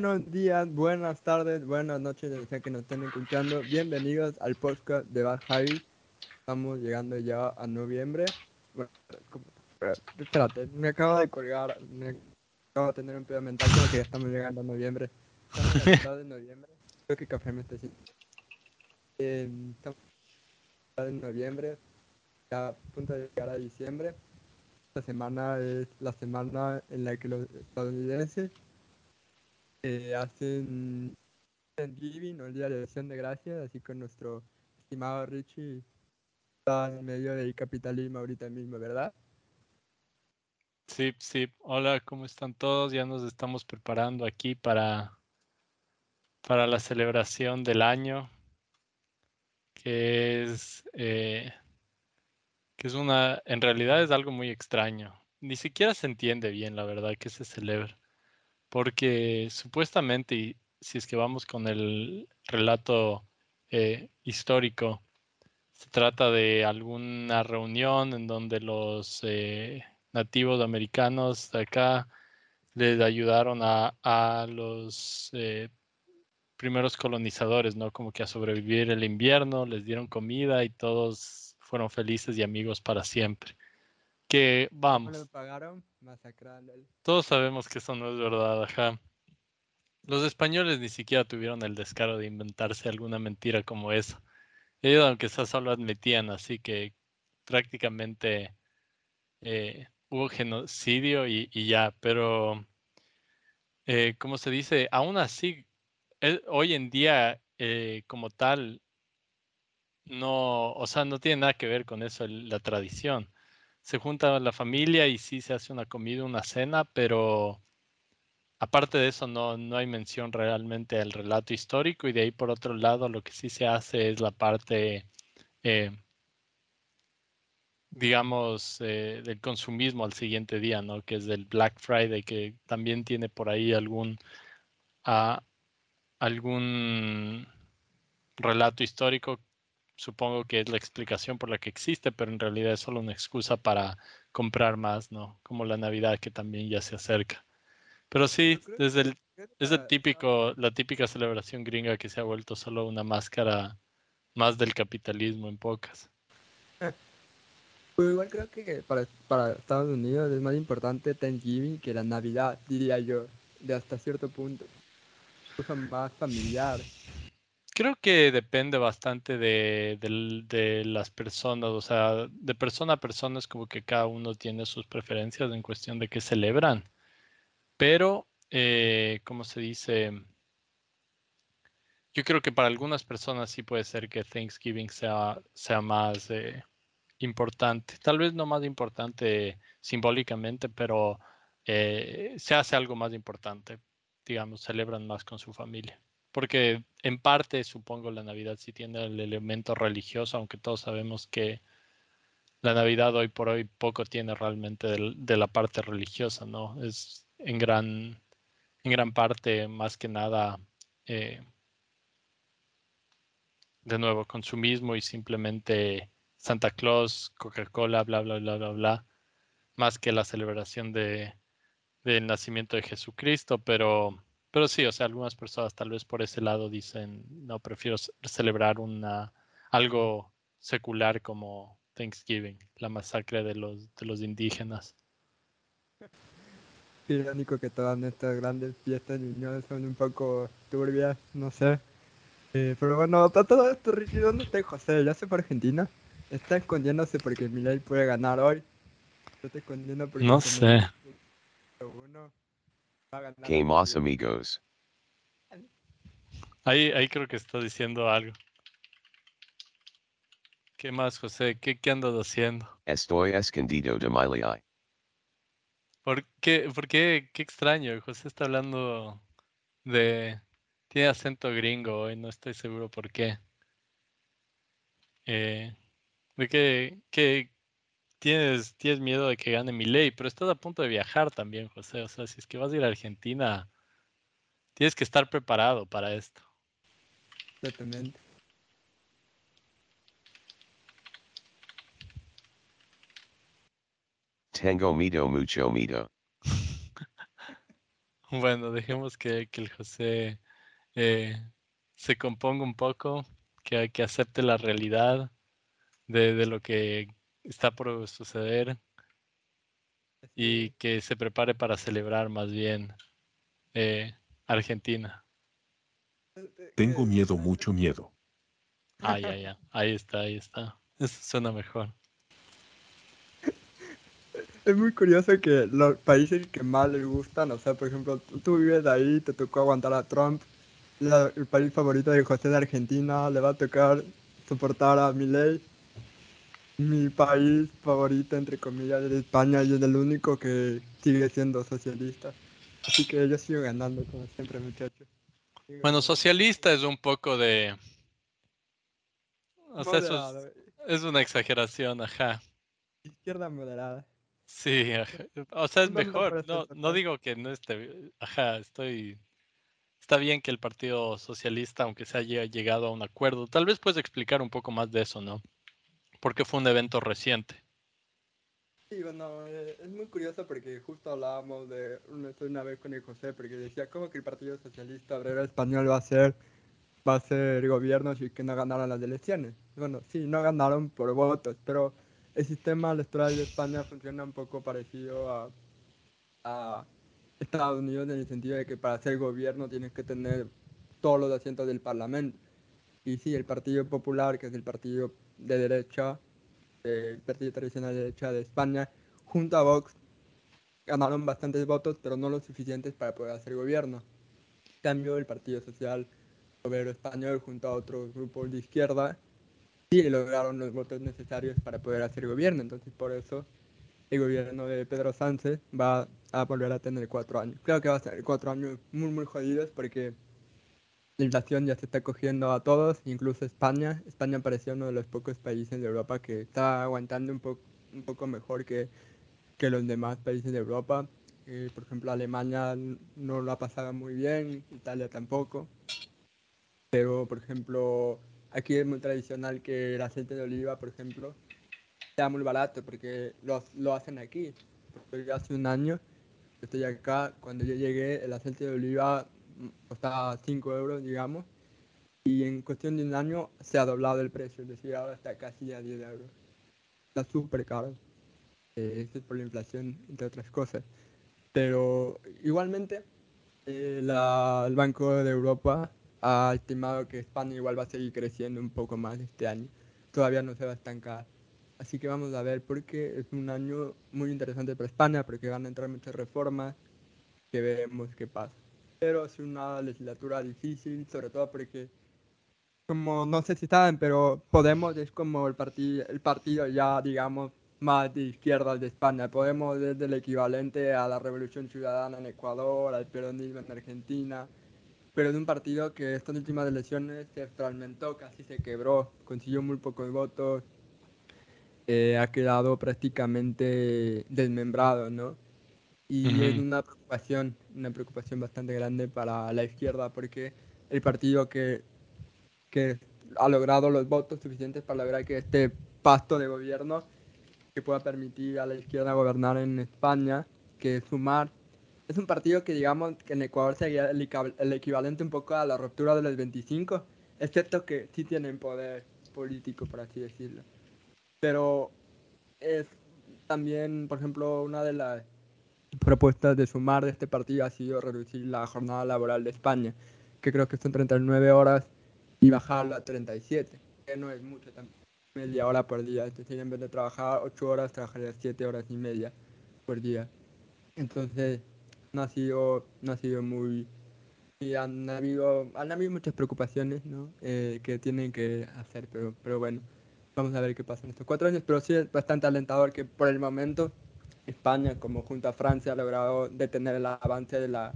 Buenos días, buenas tardes, buenas noches, sea que nos estén escuchando. Bienvenidos al podcast de Bad Javi. Estamos llegando ya a noviembre. Bueno, ¿cómo? espérate, me acabo de colgar. Me acabo de tener un pedo mental como que ya estamos llegando a noviembre. Estamos a de noviembre. Creo que café me está haciendo. Eh, estamos de noviembre. Ya a punto de llegar a diciembre. Esta semana es la semana en la que los estadounidenses eh, hacen Thanksgiving o el Día de Acción de Gracias, así que nuestro estimado Richie está en medio del capitalismo ahorita mismo, ¿verdad? Sí, sí. Hola, ¿cómo están todos? Ya nos estamos preparando aquí para, para la celebración del año, que es, eh, que es una, en realidad es algo muy extraño. Ni siquiera se entiende bien, la verdad, que se celebra. Porque supuestamente, y si es que vamos con el relato eh, histórico, se trata de alguna reunión en donde los eh, nativos americanos de acá les ayudaron a, a los eh, primeros colonizadores, ¿no? Como que a sobrevivir el invierno, les dieron comida y todos fueron felices y amigos para siempre. Que ¿Cómo vamos, pagaron? Todos sabemos que eso no es verdad, ajá. Los españoles ni siquiera tuvieron el descaro de inventarse alguna mentira como esa. Ellos, aunque sea, solo admitían, así que prácticamente eh, hubo genocidio y, y ya, pero eh, como se dice, aún así, eh, hoy en día, eh, como tal, no, o sea, no tiene nada que ver con eso el- la tradición. Se junta la familia y sí se hace una comida, una cena, pero aparte de eso no, no hay mención realmente al relato histórico y de ahí por otro lado lo que sí se hace es la parte, eh, digamos, eh, del consumismo al siguiente día, ¿no? Que es del Black Friday, que también tiene por ahí algún, ah, algún relato histórico. Supongo que es la explicación por la que existe, pero en realidad es solo una excusa para comprar más, ¿no? Como la Navidad que también ya se acerca. Pero sí, desde el, es el la- típico, la típica celebración gringa que se ha vuelto solo una máscara más del capitalismo en pocas. Pero igual creo que para, para Estados Unidos es más importante Thanksgiving que la Navidad, diría yo, de hasta cierto punto. Cosa más familiar. Creo que depende bastante de, las personas, o sea, de persona a persona es como que cada uno tiene sus preferencias en cuestión de qué celebran. Pero, eh, ¿cómo se dice? Yo creo que para algunas personas sí puede ser que Thanksgiving sea, sea más eh, importante. Tal vez no más importante simbólicamente, pero eh, se hace algo más importante. Digamos, celebran más con su familia. Porque en parte, supongo, la Navidad sí tiene el elemento religioso, aunque todos sabemos que la Navidad hoy por hoy poco tiene realmente de la parte religiosa, ¿no? Es en gran, en gran parte, más que nada, eh, de nuevo, consumismo y simplemente Santa Claus, Coca-Cola, bla, bla, bla, bla, bla, más que la celebración de, del nacimiento de Jesucristo, pero, pero sí, o sea, algunas personas tal vez por ese lado dicen, no, prefiero ce- celebrar una, algo secular como Thanksgiving, la masacre de los, de los indígenas. Irónico que todas nuestras grandes fiestas de unión son un poco turbias, no sé. Eh, pero bueno, para todo esto, Richie, ¿dónde está José? ¿Ya se fue a Argentina? Está escondiéndose porque Milei puede ganar hoy. Escondiendo porque No sé. uno Que más amigos. Ahí, ahí creo que está diciendo algo. ¿Qué más, José? ¿Qué, qué andas haciendo? Estoy escondido de Miley. ¿Por qué, por qué, qué extraño? José está hablando de... Tiene acento gringo hoy, no estoy seguro por qué. Eh, de que, que tienes, tienes miedo de que gane mi ley, pero estás a punto de viajar también, José. O sea, si es que vas a ir a Argentina, tienes que estar preparado para esto. Exactamente. Tengo miedo mucho miedo. Bueno, dejemos que, que el José eh, se componga un poco, que, que acepte la realidad de, de lo que está por suceder y que se prepare para celebrar más bien eh, Argentina. Tengo miedo, mucho miedo. Ah, ya, ya. Ahí está, ahí está. Eso suena mejor. Es muy curioso que los países que más les gustan, o sea, por ejemplo, tú- tú vives ahí, te tocó aguantar a Trump, la- el país favorito de José de Argentina, le va a tocar soportar a Milei. Mi país favorito, entre comillas, es España y es el único que sigue siendo socialista. Así que yo sigo ganando, como siempre, muchachos. Bueno, socialista es un poco de... O sea, eso Moderado, es, es una exageración, ajá. Izquierda moderada. Sí, ajá. O sea, es mejor. No, no digo que no esté... Ajá, estoy... Está bien que el Partido Socialista, aunque se haya llegado a un acuerdo, tal vez puedes explicar un poco más de eso, ¿no? Porque fue un evento reciente. Sí, bueno, eh, es muy curioso porque justo hablábamos de una, una vez con el José, porque decía como que el Partido Socialista Obrero Español va a ser, va a ser gobierno si que no ganaron las elecciones. Bueno, sí, no ganaron por votos, pero el sistema electoral de España funciona un poco parecido a, a Estados Unidos en el sentido de que para ser gobierno tienes que tener todos los asientos del Parlamento. Y sí, el Partido Popular, que es el partido de derecha, el partido tradicional de derecha de España, junto a Vox, ganaron bastantes votos, pero no lo suficientes para poder hacer gobierno. En cambio, el Partido Social Obrero Español, junto a otros grupos de izquierda, sí lograron los votos necesarios para poder hacer gobierno. Entonces, por eso, el gobierno de Pedro Sánchez va a volver a tener cuatro años. Creo que va a ser cuatro años muy, muy jodidos porque inflación ya se está cogiendo a todos, incluso España. España parecía uno de los pocos países de Europa que está aguantando un, po un poco mejor que, que los demás países de Europa. Eh, por ejemplo, Alemania no lo ha pasado muy bien, Italia tampoco. Pero, por ejemplo, aquí es muy tradicional que el aceite de oliva, por ejemplo, sea muy barato porque lo, lo hacen aquí. Porque hace un año estoy acá, cuando yo llegué, el aceite de oliva costaba 5 euros, digamos, y en cuestión de un año se ha doblado el precio, es decir, ahora está casi a 10 euros. Está súper caro. Eh, esto es por la inflación, entre otras cosas. Pero igualmente, eh, el Banco de Europa ha estimado que España igual va a seguir creciendo un poco más este año. Todavía no se va a estancar. Así que vamos a ver porque es un año muy interesante para España porque van a entrar muchas reformas que veremos qué pasa. Pero es una legislatura difícil, sobre todo porque, como no sé si saben, pero Podemos es como el, partido el partido ya, digamos, más de izquierda de España. Podemos es el equivalente a la Revolución Ciudadana en Ecuador, al peronismo en Argentina, pero de un partido que estas últimas elecciones se fragmentó, casi se quebró, consiguió muy pocos votos, eh, ha quedado prácticamente desmembrado, ¿no? Y es Ujú. una preocupación, una preocupación bastante grande para la izquierda, porque el partido que, que ha logrado los votos suficientes para lograr que este pacto de gobierno que pueda permitir a la izquierda gobernar en España, que es Sumar, es un partido que digamos que en Ecuador sería el, el equivalente un poco a la ruptura de los 25, excepto que sí tienen poder político, por así decirlo. Pero es también, por ejemplo, una de las propuestas de sumar de este partido ha sido reducir la jornada laboral de España, que creo que son 39 horas, y bajarla a 37, que no es mucho tampoco, media hora por día. Es decir, en vez de trabajar 8 horas, trabajaría 7 horas y media por día. Entonces, no ha sido, no ha sido muy... Y han habido, han habido muchas preocupaciones ¿no? Eh, que tienen que hacer, pero, pero bueno, vamos a ver qué pasa en estos cuatro años. Pero sí es bastante alentador que por el momento España, como junto a Francia, ha logrado detener el avance de la,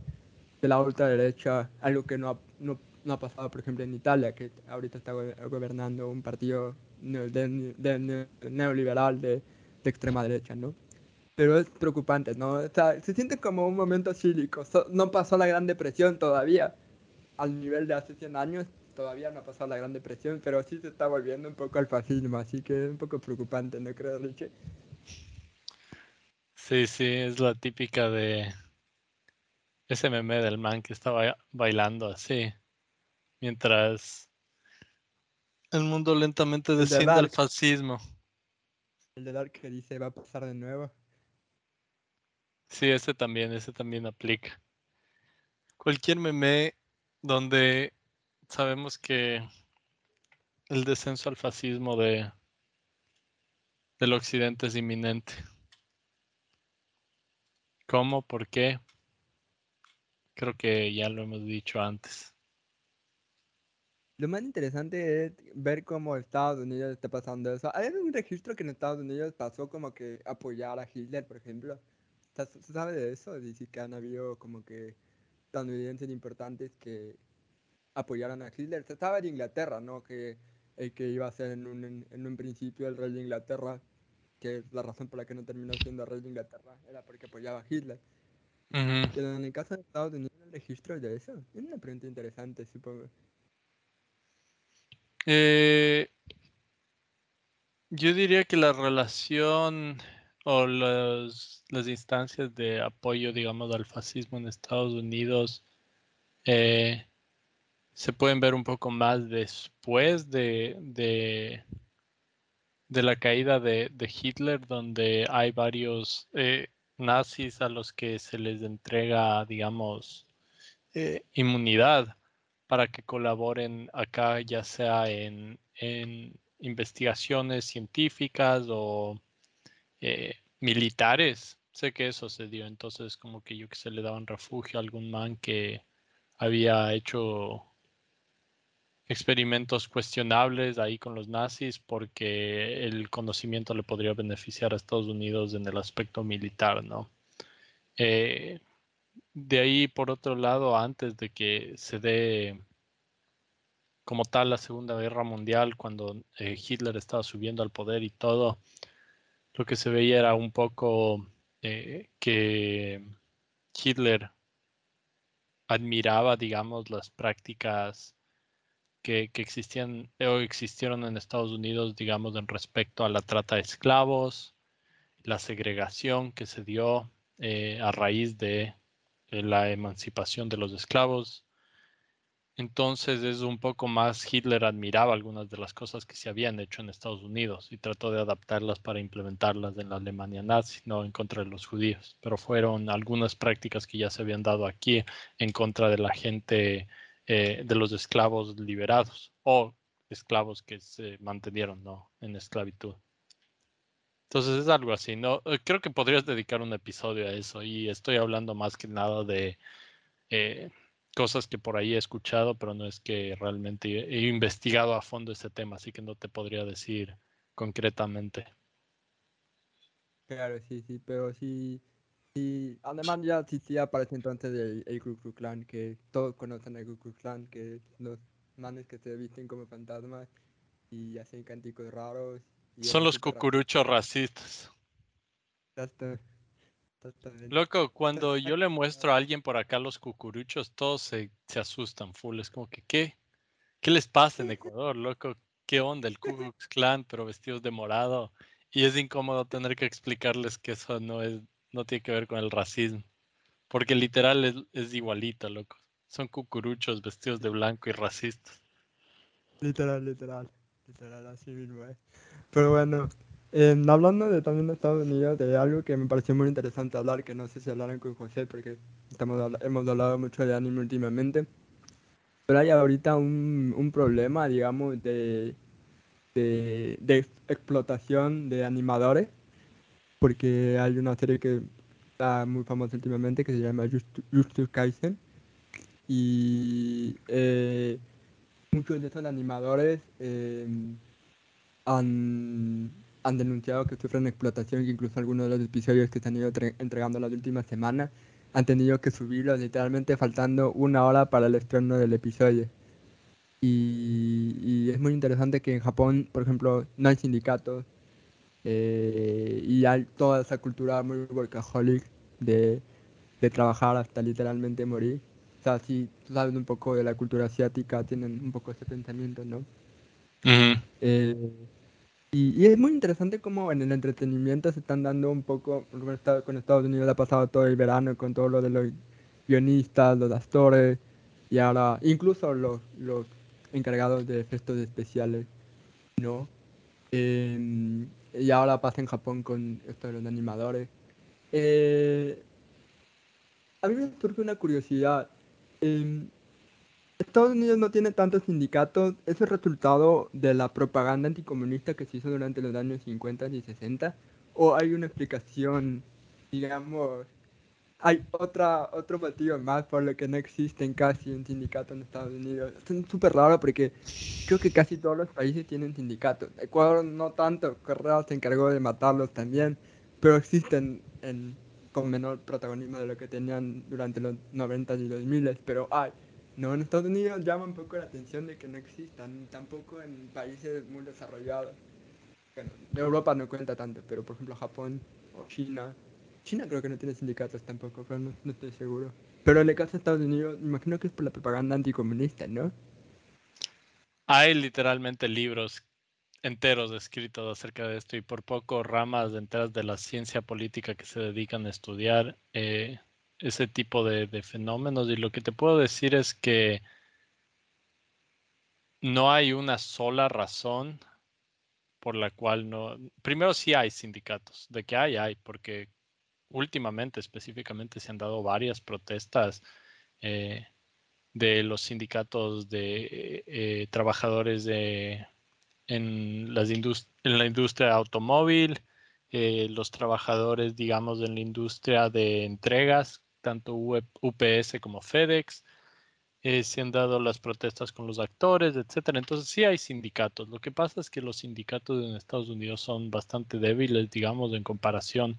de la ultraderecha, algo que no ha, no, no ha pasado, por ejemplo, en Italia, que ahorita está go- gobernando un partido de- de- neo- neoliberal de extrema derecha, ¿no? Pero es preocupante, ¿no? O sea, se siente como un momento cílico. So- no pasó la Gran Depresión todavía, al nivel de hace 100 años, todavía no ha pasado la Gran Depresión, pero sí se está volviendo un poco al fascismo, así que es un poco preocupante, ¿no crees, Richie? Sí, sí, es la típica de Ese meme del man que estaba bailando así. Mientras el mundo lentamente desciende al fascismo. El de Dark que dice va a pasar de nuevo. Sí, ese también, ese también aplica. Cualquier meme donde sabemos que el descenso al fascismo de del occidente es inminente. ¿Cómo? ¿Por qué? Creo que ya lo hemos dicho antes. Lo más interesante es ver cómo Estados Unidos está pasando eso. Hay un registro que en Estados Unidos pasó como que apoyar a Hitler, por ejemplo. ¿Se sabe de eso? Dice que han habido como que estadounidenses importantes que apoyaron a Hitler. Se sabe de Inglaterra, ¿no? Que el que iba a ser en un, en un principio el rey de Inglaterra, que es la razón por la que no terminó siendo rey de Inglaterra, era porque apoyaba a Hitler. Pero en el caso de Estados Unidos, ¿hay registros de eso? Es una pregunta interesante, supongo. Eh, yo diría que la relación o las, las instancias de apoyo, digamos, al fascismo en Estados Unidos eh, se pueden ver un poco más después de, de, de la caída de, de Hitler, donde hay varios eh, nazis a los que se les entrega, digamos, eh, inmunidad para que colaboren acá, ya sea en, en investigaciones científicas o eh, militares. Sé que eso se dio, entonces como que yo que se le daban refugio a algún man que había hecho experimentos cuestionables ahí con los nazis porque el conocimiento le podría beneficiar a Estados Unidos en el aspecto militar, ¿no? Eh, de ahí, por otro lado, antes de que se dé como tal la Segunda Guerra Mundial, cuando eh, Hitler estaba subiendo al poder y todo, lo que se veía era un poco eh, que Hitler admiraba, digamos, las prácticas que, existían o existieron en Estados Unidos, digamos, en respecto a la trata de esclavos, la segregación que se dio eh, a raíz de la emancipación de los esclavos. Entonces es un poco más, Hitler admiraba algunas de las cosas que se habían hecho en Estados Unidos y trató de adaptarlas para implementarlas en la Alemania nazi, no en contra de los judíos, pero fueron algunas prácticas que ya se habían dado aquí en contra de la gente, eh, de los esclavos liberados o esclavos que se mantenieron ¿no? en esclavitud. Entonces es algo así, ¿no? Creo que podrías dedicar un episodio a eso y estoy hablando más que nada de eh, cosas que por ahí he escuchado, pero no es que realmente he investigado a fondo ese tema, así que no te podría decir concretamente. Claro, sí, sí, pero sí, sí, además ya sí, sí aparece entonces el, el Ku Klux Klan, que todos conocen el Ku Klux Klan, que los manes que se visten como fantasmas y hacen cánticos raros. Y Son los cucuruchos racistas. Exacto. Loco, cuando yo le muestro a alguien por acá los cucuruchos, todos se, se asustan full. Es como que, ¿qué? ¿Qué les pasa en Ecuador, loco? ¿Qué onda? El Ku Klux Klan, pero vestidos de morado. Y es incómodo tener que explicarles que eso no es, no tiene que ver con el racismo. Porque literal es, es igualito, loco. Son cucuruchos vestidos de blanco y racistas. Literal, literal. Literal, así mismo, eh. Pero bueno, eh, hablando de también de Estados Unidos, de algo que me pareció muy interesante hablar, que no sé si hablaron con José, porque estamos, hemos hablado mucho de anime últimamente, pero hay ahorita un, un problema, digamos, de, de, de, explotación de animadores, porque hay una serie que está muy famosa últimamente que se llama Justus Kaisen, y eh, muchos de esos animadores eh, han, han, denunciado que sufren explotación, que incluso algunos de los episodios que se han ido entregando las últimas semanas han tenido que subirlos literalmente faltando una hora para el estreno del episodio. Y, y es muy interesante que en Japón, por ejemplo, no hay sindicatos eh, y hay toda esa cultura muy workaholic de, de trabajar hasta literalmente morir. O sea, si tú sabes un poco de la cultura asiática, tienen un poco ese pensamiento, ¿no? Uh -huh. eh, y, y, es muy interesante cómo en el entretenimiento se están dando un poco, con Estados Unidos ha pasado todo el verano con todo lo de los guionistas, los actores, y ahora incluso los, los encargados de efectos especiales, ¿no? Em, y ahora pasa en Japón con esto de los animadores. Eh, a mí me surge una curiosidad. Em, Estados Unidos no tiene tantos sindicatos. ¿Es el resultado de la propaganda anticomunista que se hizo durante los años 50 y 60? ¿O hay una explicación, digamos, hay otra, otro motivo más por lo que no existen casi un sindicato en Estados Unidos? Es súper raro porque creo que casi todos los países tienen sindicatos. Ecuador no tanto, Correa se encargó de matarlos también, pero existen en, con menor protagonismo de lo que tenían durante los 90 y 2000, pero hay. No, en Estados Unidos llama un poco la atención de que no existan, tampoco en países muy desarrollados. Europa no cuenta tanto, pero por ejemplo Japón o China. China creo que no tiene sindicatos tampoco, pero no, estoy seguro. Pero en el caso de Estados Unidos, imagino que es por la propaganda anticomunista, ¿no? Hay literalmente libros enteros escritos acerca de esto y por poco ramas enteras de la ciencia política que se dedican a estudiar eh, ese tipo de, de, fenómenos. Y lo que te puedo decir es que no hay una sola razón por la cual no... Primero sí hay sindicatos, de que hay, hay, porque últimamente específicamente se han dado varias protestas eh, de los sindicatos de eh, trabajadores de, en, las en la industria automóvil, eh, los trabajadores, digamos, en la industria de entregas, tanto UPS como FedEx, se han dado las protestas con los actores, etcétera. Entonces sí hay sindicatos. Lo que pasa es que los sindicatos en Estados Unidos son bastante débiles, digamos, en comparación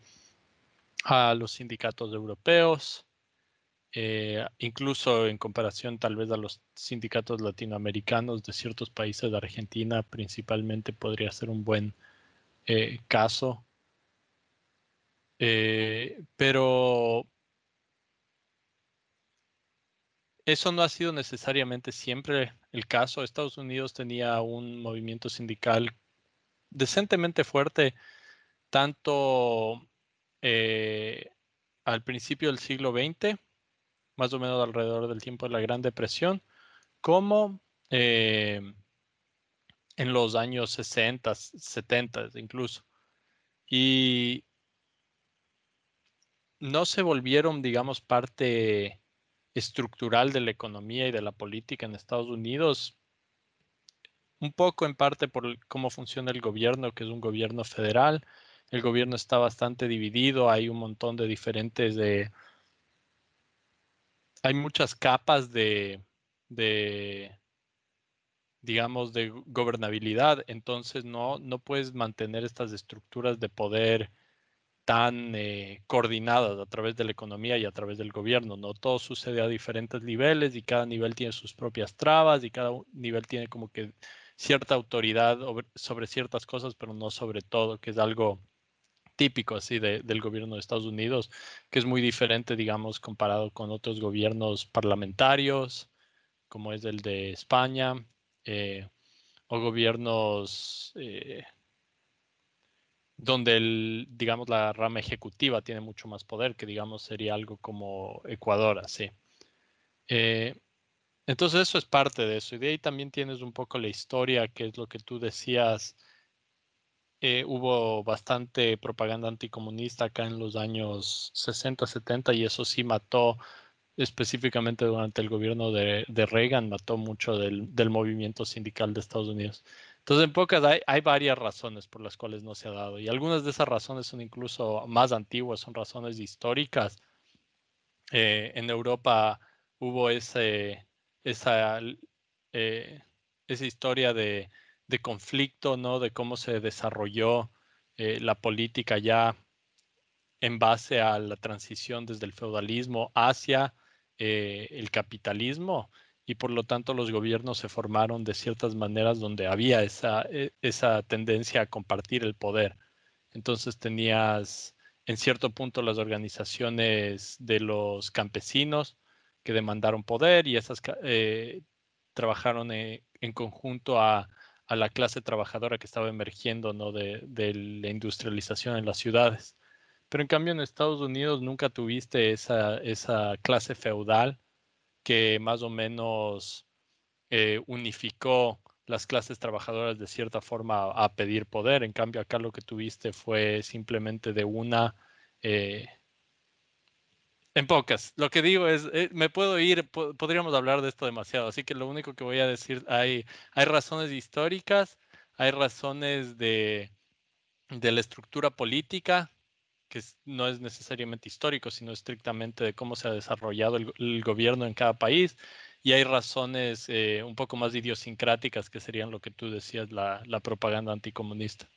a los sindicatos europeos, eh, incluso en comparación tal vez a los sindicatos latinoamericanos de ciertos países de Argentina, principalmente podría ser un buen eh, caso. Eh, pero eso no ha sido necesariamente siempre el caso. Estados Unidos tenía un movimiento sindical decentemente fuerte, tanto eh, al principio del siglo XX, más o menos alrededor del tiempo de la Gran Depresión, como eh, en los años 60, 70 incluso. Y no se volvieron, digamos, parte estructural de la economía y de la política en Estados Unidos, un poco en parte por cómo funciona el gobierno, que es un gobierno federal. El gobierno está bastante dividido, hay un montón de diferentes de... Hay muchas capas de, digamos, de gobernabilidad, entonces no, no puedes mantener estas estructuras de poder tan eh, coordinadas a través de la economía y a través del gobierno. No todo sucede a diferentes niveles y cada nivel tiene sus propias trabas y cada nivel tiene como que cierta autoridad sobre ciertas cosas, pero no sobre todo, que es algo típico así de, del gobierno de Estados Unidos, que es muy diferente, digamos, comparado con otros gobiernos parlamentarios, como es el de España, eh, o gobiernos eh, donde el, digamos, la rama ejecutiva tiene mucho más poder, que digamos sería algo como Ecuador, así. Eh, entonces eso es parte de eso. Y de ahí también tienes un poco la historia, que es lo que tú decías. Eh, hubo bastante propaganda anticomunista acá en los años 60, 70 y eso sí mató específicamente durante el gobierno de, de Reagan, mató mucho del, del movimiento sindical de Estados Unidos. Entonces, en pocas hay, hay, varias razones por las cuales no se ha dado y algunas de esas razones son incluso más antiguas, son razones históricas. Eh, en Europa hubo ese, esa, eh, esa historia de, de, conflicto, ¿no? De cómo se desarrolló eh, la política ya en base a la transición desde el feudalismo hacia eh, el capitalismo y por lo tanto los gobiernos se formaron de ciertas maneras donde había esa, e, esa tendencia a compartir el poder. Entonces tenías en cierto punto las organizaciones de los campesinos que demandaron poder y esas eh, trabajaron en, en conjunto a, a, la clase trabajadora que estaba emergiendo ¿no? de, de, la industrialización en las ciudades. Pero en cambio en Estados Unidos nunca tuviste esa, esa clase feudal que más o menos eh, unificó las clases trabajadoras de cierta forma a, pedir poder. En cambio, acá lo que tuviste fue simplemente de una... Eh, en pocas. Lo que digo es, eh, me puedo ir, podríamos hablar de esto demasiado, así que lo único que voy a decir, hay, hay razones históricas, hay razones de, de la estructura política, que no es necesariamente histórico, sino estrictamente de cómo se ha desarrollado el gobierno en cada país y hay razones eh, un poco más idiosincráticas que serían lo que tú decías, la, propaganda anticomunista.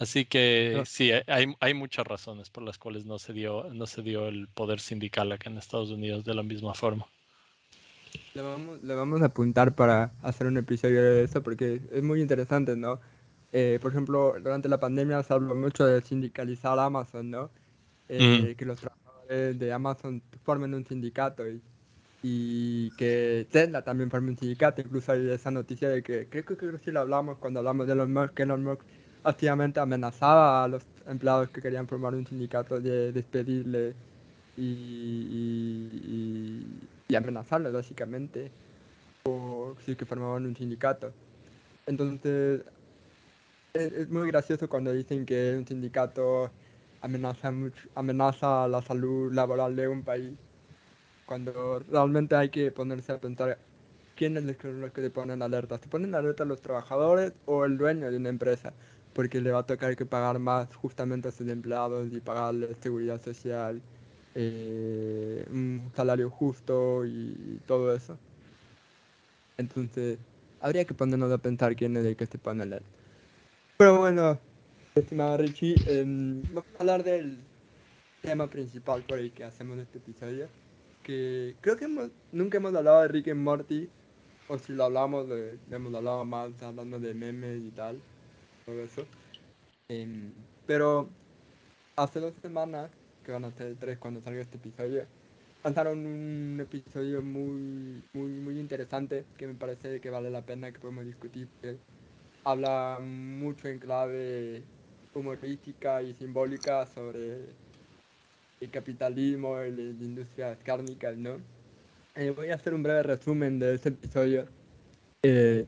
Así que sí, hay, hay, muchas razones por las cuales no se, dio, no se dio el poder sindical acá en Estados Unidos de la misma forma. Le vamos, le vamos a apuntar para hacer un episodio de eso porque es muy interesante, ¿no? Eh, por ejemplo, durante la pandemia se habló mucho de sindicalizar Amazon, ¿no? Eh, que los trabajadores de Amazon formen un sindicato y y que Tesla también forme un sindicato. Incluso hay esa noticia de que, creo que, creo que sí lo hablamos cuando hablamos de Elon Musk, que Elon Musk activamente amenazaba a los empleados que querían formar un sindicato de despedirle y, y, básicamente por si que formaban un sindicato. Entonces, es, muy gracioso cuando dicen que un sindicato amenaza, mucho, amenaza la salud laboral de un país cuando realmente hay que ponerse a pensar quién es los que le ponen alerta. ¿Se ponen alerta los trabajadores o el dueño de una empresa? Porque le va a tocar que pagar más justamente a sus empleados y pagarles seguridad social, eh, un salario justo y todo eso. Entonces, habría que ponernos a pensar quién es el que se pone alerta. Pero bueno, estimado Richie, em, vamos a hablar del tema principal por el que hacemos este episodio que creo que nunca hemos hablado de Rick and Morty, o si lo hablamos, de, hemos hablado más hablando de memes y tal, todo eso. Em, pero hace dos semanas, que van a ser tres cuando salga este episodio, lanzaron un episodio muy, muy, muy interesante que me parece que vale la pena que podemos discutir. Que habla mucho en clave humorística y simbólica sobre el capitalismo, la industria cárnicas, ¿no? Eh, voy a hacer un breve resumen de este episodio. Eh,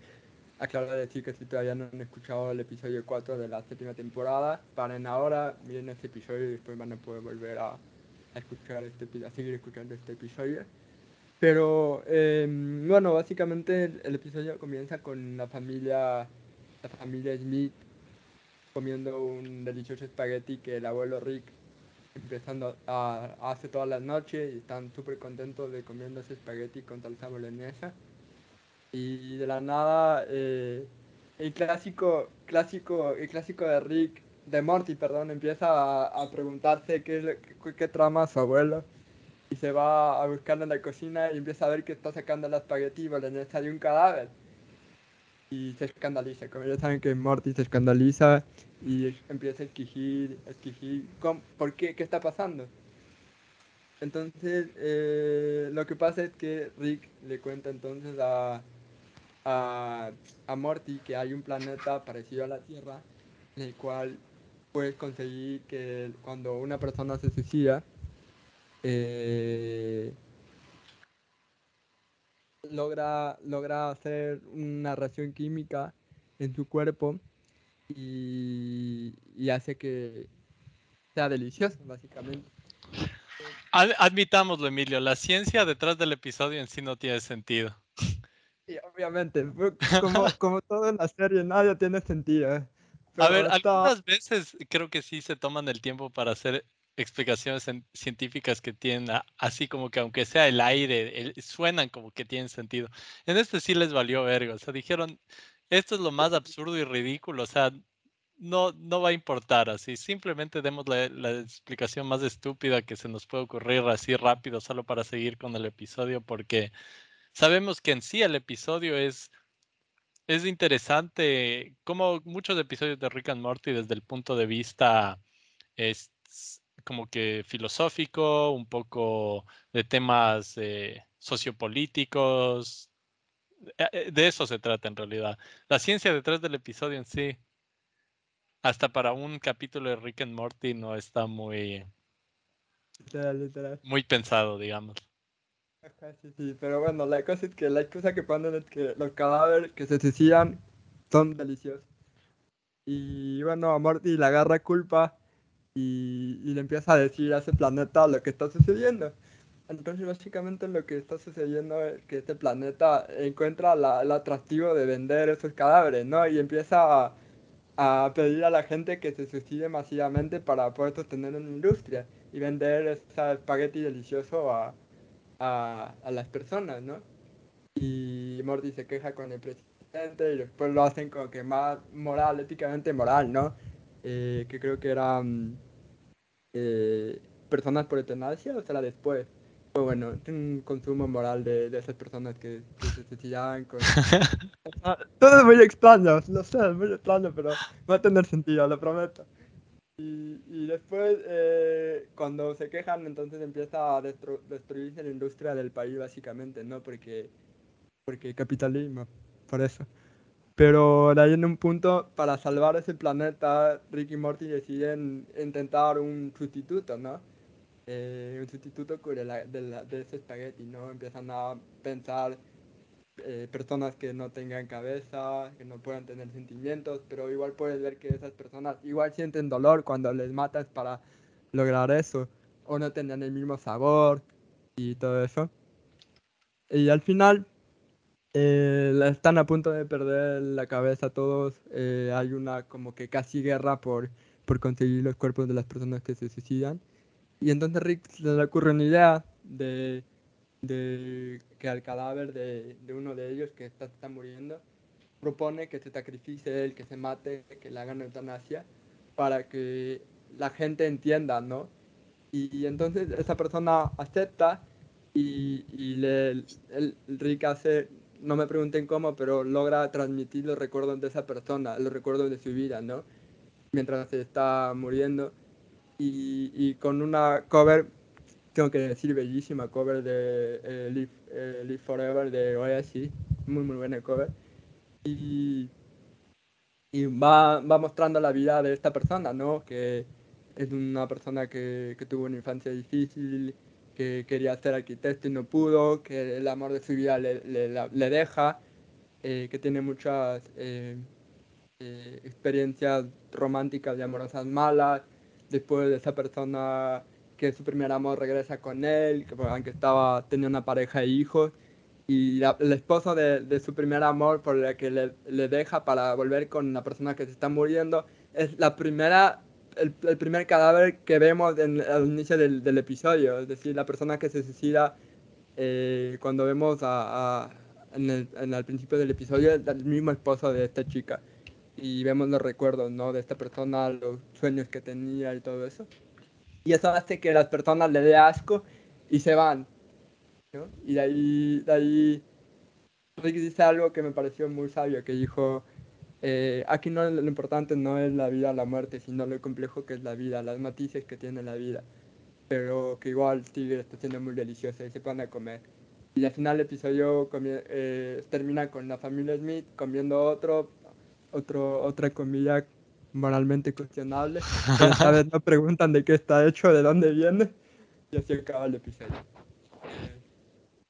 aclaro de decir que si todavía no han escuchado el episodio 4 de la séptima temporada, paren ahora, miren este episodio y después van a poder volver a, escuchar este, a seguir escuchando este episodio. Pero em, bueno, básicamente el, episodio comienza con la familia, la familia Smith comiendo un delicioso espagueti que el abuelo Rick empezando hace todas las noches y están súper contentos de comiendo ese espagueti con salsa boloñesa. Y de la nada, eh, el clásico, clásico, el clásico de Rick, de Morty, perdón, empieza a, preguntarse qué, qué, qué, trama su abuelo. Y se va a buscar en la cocina y empieza a ver que está sacando la espagueti boloñesa de un cadáver y se escandaliza. Como ya saben que Morty se escandaliza y empieza a exigir, a ¿por qué? ¿Qué está pasando? Entonces, eh, lo que pasa es que Rick le cuenta entonces a, a, a, Morty que hay un planeta parecido a la Tierra en el cual puedes conseguir que cuando una persona se suicida, eh, logra, logra hacer una reacción química en su cuerpo y, hace que sea delicioso, básicamente. Admitámoslo, Emilio, la ciencia detrás del episodio en sí no tiene sentido. Obviamente, como, como todo en la serie, nadie tiene sentido. A ver, algunas veces creo que sí se toman el tiempo para hacer explicaciones científicas que tienen así como que aunque sea el aire, suenan como que tienen sentido. En este sí les valió verga, o sea, dijeron, esto es lo más absurdo y ridículo, o sea, no, no va a importar así, simplemente demos la, la explicación más estúpida que se nos puede ocurrir así rápido, solo para seguir con el episodio, porque sabemos que en sí el episodio es... Es interesante, como muchos episodios de Rick and Morty desde el punto de vista es, como que filosófico, un poco de temas eh, sociopolíticos. Eh, eh, de eso se trata en realidad. La ciencia detrás del episodio en sí hasta para un capítulo de Rick and Morty no está muy, Literal, literal. muy pensado, digamos. Sí, pero bueno, la cosa es que la excusa que ponen es que los cadáveres que se suicidan son deliciosos. Y bueno, a Morty le agarra culpa y, y le empieza a decir a ese planeta lo que está sucediendo. Entonces, básicamente lo que está sucediendo es que este planeta encuentra la- el atractivo de vender esos cadáveres, ¿no? Y empieza a, a pedir a la gente que se suicide masivamente para poder sostener una industria y vender ese espagueti delicioso a, a, a las personas, ¿no? Y Morty se queja con el presidente y después lo hacen como que más moral, éticamente moral, ¿no? Eh, que creo que eran eh, personas por eutanasia o será después. Pero bueno, es un consumo moral de, de esas personas que, que se suicidaban con... Todo es muy extraño, lo sé, es muy extraño, pero va a tener sentido, lo prometo. Y, después, eh, cuando se quejan, entonces empieza a destru- destruirse la industria del país, básicamente, ¿no? Porque, porque capitalismo, por eso. Pero ahí en un punto, para salvar ese planeta, Rick y Morty deciden intentar un sustituto, ¿no? Eh, un sustituto de, la- de, la- de ese espagueti, ¿no? Empiezan a pensar eh, personas que no tengan cabeza, que no puedan tener sentimientos, pero igual puedes ver que esas personas igual sienten dolor cuando les matas para lograr eso, o no tenían el mismo sabor y todo eso. Y al final eh, están a punto de perder la cabeza todos, eh, hay una como que casi guerra por, por conseguir los cuerpos de las personas que se suicidan. Y entonces Rick se le ocurre una idea de, de que al cadáver de, de uno de ellos que está, está muriendo, propone que se sacrifique él, que se mate, que le hagan eutanasia, para que la gente entienda, ¿no? Y, entonces esa persona acepta y, y le, el, Rick hace, no me pregunten cómo, pero logra transmitir los recuerdos de esa persona, los recuerdos de su vida, ¿no? Mientras se está muriendo. Y, y con una cover, tengo que decir, bellísima cover de eh, Live, eh, Live Forever de Oasis, muy muy buena cover. Y, y va, va mostrando la vida de esta persona, ¿no? Que es una persona que, que tuvo una infancia difícil, que quería ser arquitecto y no pudo, que el amor de su vida le, le, le deja, eh, que tiene muchas eh, eh, experiencias románticas y amorosas malas. Después de esa persona que su primer amor regresa con él, que aunque estaba, tenía una pareja e hijos. Y la- el esposo de, su primer amor por el que le, deja para volver con la persona que se está muriendo es la primera el, primer cadáver que vemos en, al inicio del, episodio, es decir, la persona que se suicida eh, cuando vemos a, en el principio del episodio es el mismo esposo de esta chica y vemos los recuerdos, ¿no? De esta persona, los sueños que tenía y todo eso. Y eso hace que las personas le dé asco y se van, ¿no? Y de ahí, de ahí Rick dice algo que me pareció muy sabio, que dijo, eh, aquí no lo importante no es la vida o la muerte, sino lo complejo que es la vida, las matices que tiene la vida. Pero que igual sigue está siendo muy deliciosa y se van a comer. Y al final el episodio eh, termina con la familia Smith comiendo otro, otro, otra comida moralmente cuestionable. Esta vez no preguntan de qué está hecho, de dónde viene. Y así acaba el episodio. Eh,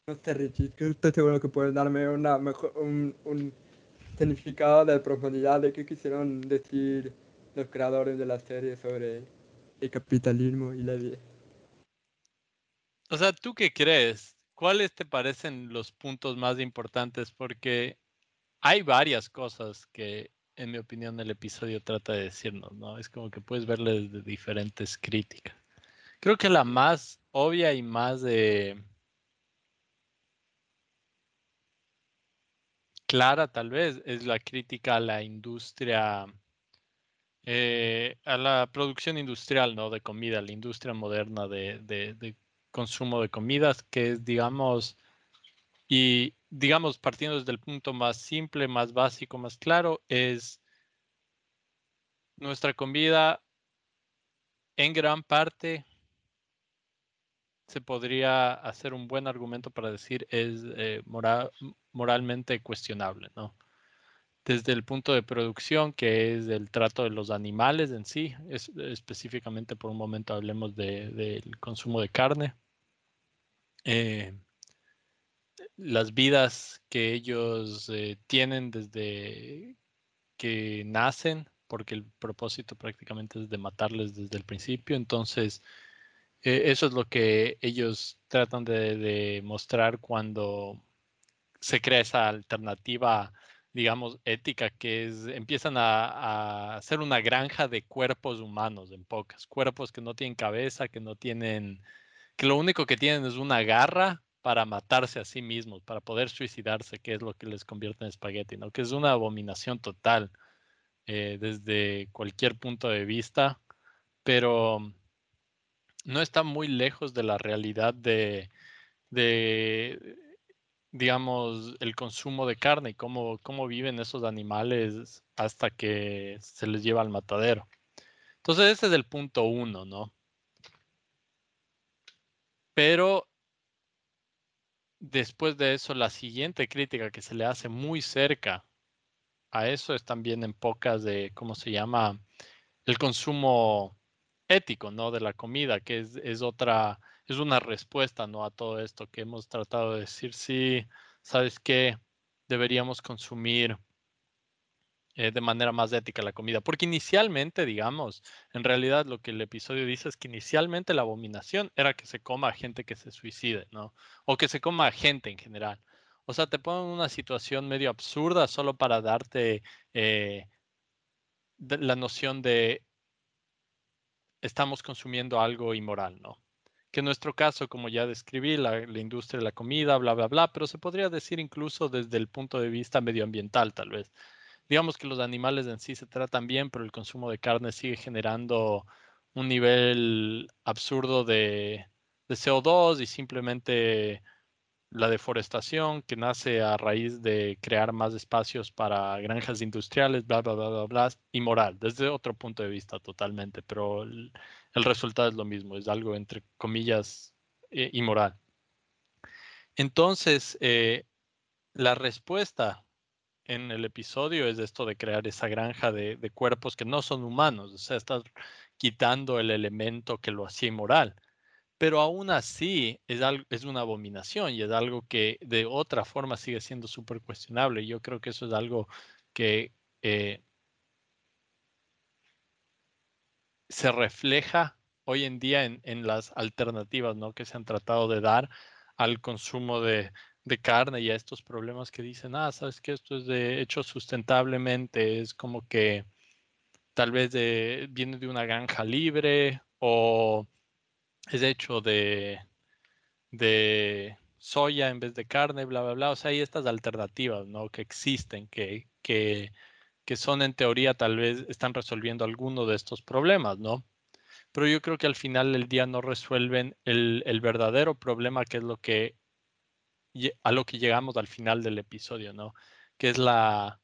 no sé, Richie, estoy seguro que puedes darme una mejor, un, un significado de profundidad de qué quisieron decir los creadores de la serie sobre el capitalismo y la vida. O sea, ¿tú qué crees? ¿Cuáles te parecen los puntos más importantes? Porque hay varias cosas que, en mi opinión, el episodio trata de decirnos, ¿no? Es como que puedes verle desde diferentes críticas. Creo que la más obvia y más eh, clara, tal vez, es la crítica a la industria, eh, a la producción industrial, ¿no? De comida, la industria moderna de, de- de consumo de comidas, que es, digamos, y digamos, partiendo desde el punto más simple, más básico, más claro, es nuestra comida en gran parte se podría hacer un buen argumento para decir es eh, moral- moralmente cuestionable, ¿no? desde el punto de producción, que es el trato de los animales en sí, es, específicamente por un momento hablemos del consumo de carne, eh, las vidas que ellos eh, tienen desde que nacen, porque el propósito prácticamente es de matarles desde el principio, entonces eh, eso es lo que ellos tratan de, mostrar cuando se crea esa alternativa digamos, ética, que es, empiezan a, hacer una granja de cuerpos humanos, en pocas, cuerpos que no tienen cabeza, que no tienen, que lo único que tienen es una garra para matarse a sí mismos, para poder suicidarse, que es lo que les convierte en espagueti, ¿no? Que es una abominación total eh, desde cualquier punto de vista, pero no está muy lejos de la realidad de, de digamos, el consumo de carne y cómo, cómo viven esos animales hasta que se les lleva al matadero. Entonces, ese es el punto uno, ¿no? Pero después de eso, la siguiente crítica que se le hace muy cerca a eso es también en pocas de, ¿cómo se llama? El consumo ético, ¿no? De la comida, que es, otra es una respuesta ¿no? a todo esto que hemos tratado de decir, sí, sabes que deberíamos consumir eh, de manera más ética la comida. Porque inicialmente, digamos, en realidad lo que el episodio dice es que inicialmente la abominación era que se coma a gente que se suicide, ¿no? O que se coma a gente en general. O sea, te ponen una situación medio absurda solo para darte eh, la noción de estamos consumiendo algo inmoral, ¿no? que en nuestro caso, como ya describí, la, industria de la comida, bla, bla, bla, pero se podría decir incluso desde el punto de vista medioambiental, tal vez. Digamos que los animales en sí se tratan bien, pero el consumo de carne sigue generando un nivel absurdo de, de CO2 y simplemente la deforestación que nace a raíz de crear más espacios para granjas industriales, bla, bla, bla, bla, bla, inmoral, desde otro punto de vista totalmente, pero el, resultado es lo mismo, es algo entre comillas eh, inmoral. Entonces, eh, la respuesta en el episodio es esto de crear esa granja de, cuerpos que no son humanos, o sea, estás quitando el elemento que lo hacía inmoral pero aún así es, algo, es una abominación y es algo que de otra forma sigue siendo súper cuestionable. Yo creo que eso es algo que eh, se refleja hoy en día en, las alternativas ¿no? que se han tratado de dar al consumo de, carne y a estos problemas que dicen, ah, sabes que esto es de hecho sustentablemente, es como que tal vez viene de una granja libre o es hecho de, de soya en vez de carne, bla, bla, bla. O sea, hay estas alternativas, ¿no? Que existen, que, que, que son en teoría tal vez están resolviendo alguno de estos problemas, ¿no? Pero yo creo que al final del día no resuelven el, el verdadero problema, que es lo que a lo que llegamos al final del episodio, ¿no? Que es la,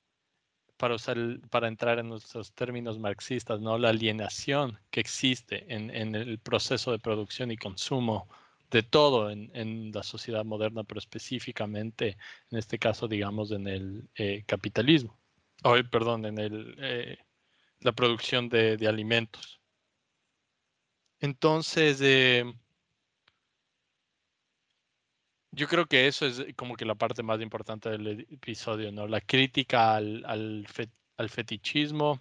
para, usar para entrar en nuestros términos marxistas, ¿no? la alienación que existe en, en el proceso de producción y consumo de todo en, en, la sociedad moderna, pero específicamente, en este caso, digamos, en el eh, capitalismo, oh, perdón, en el, eh, la producción de, de, alimentos. Entonces, eh, yo creo que eso es como que la parte más importante del episodio, ¿no? La crítica al, al, fetichismo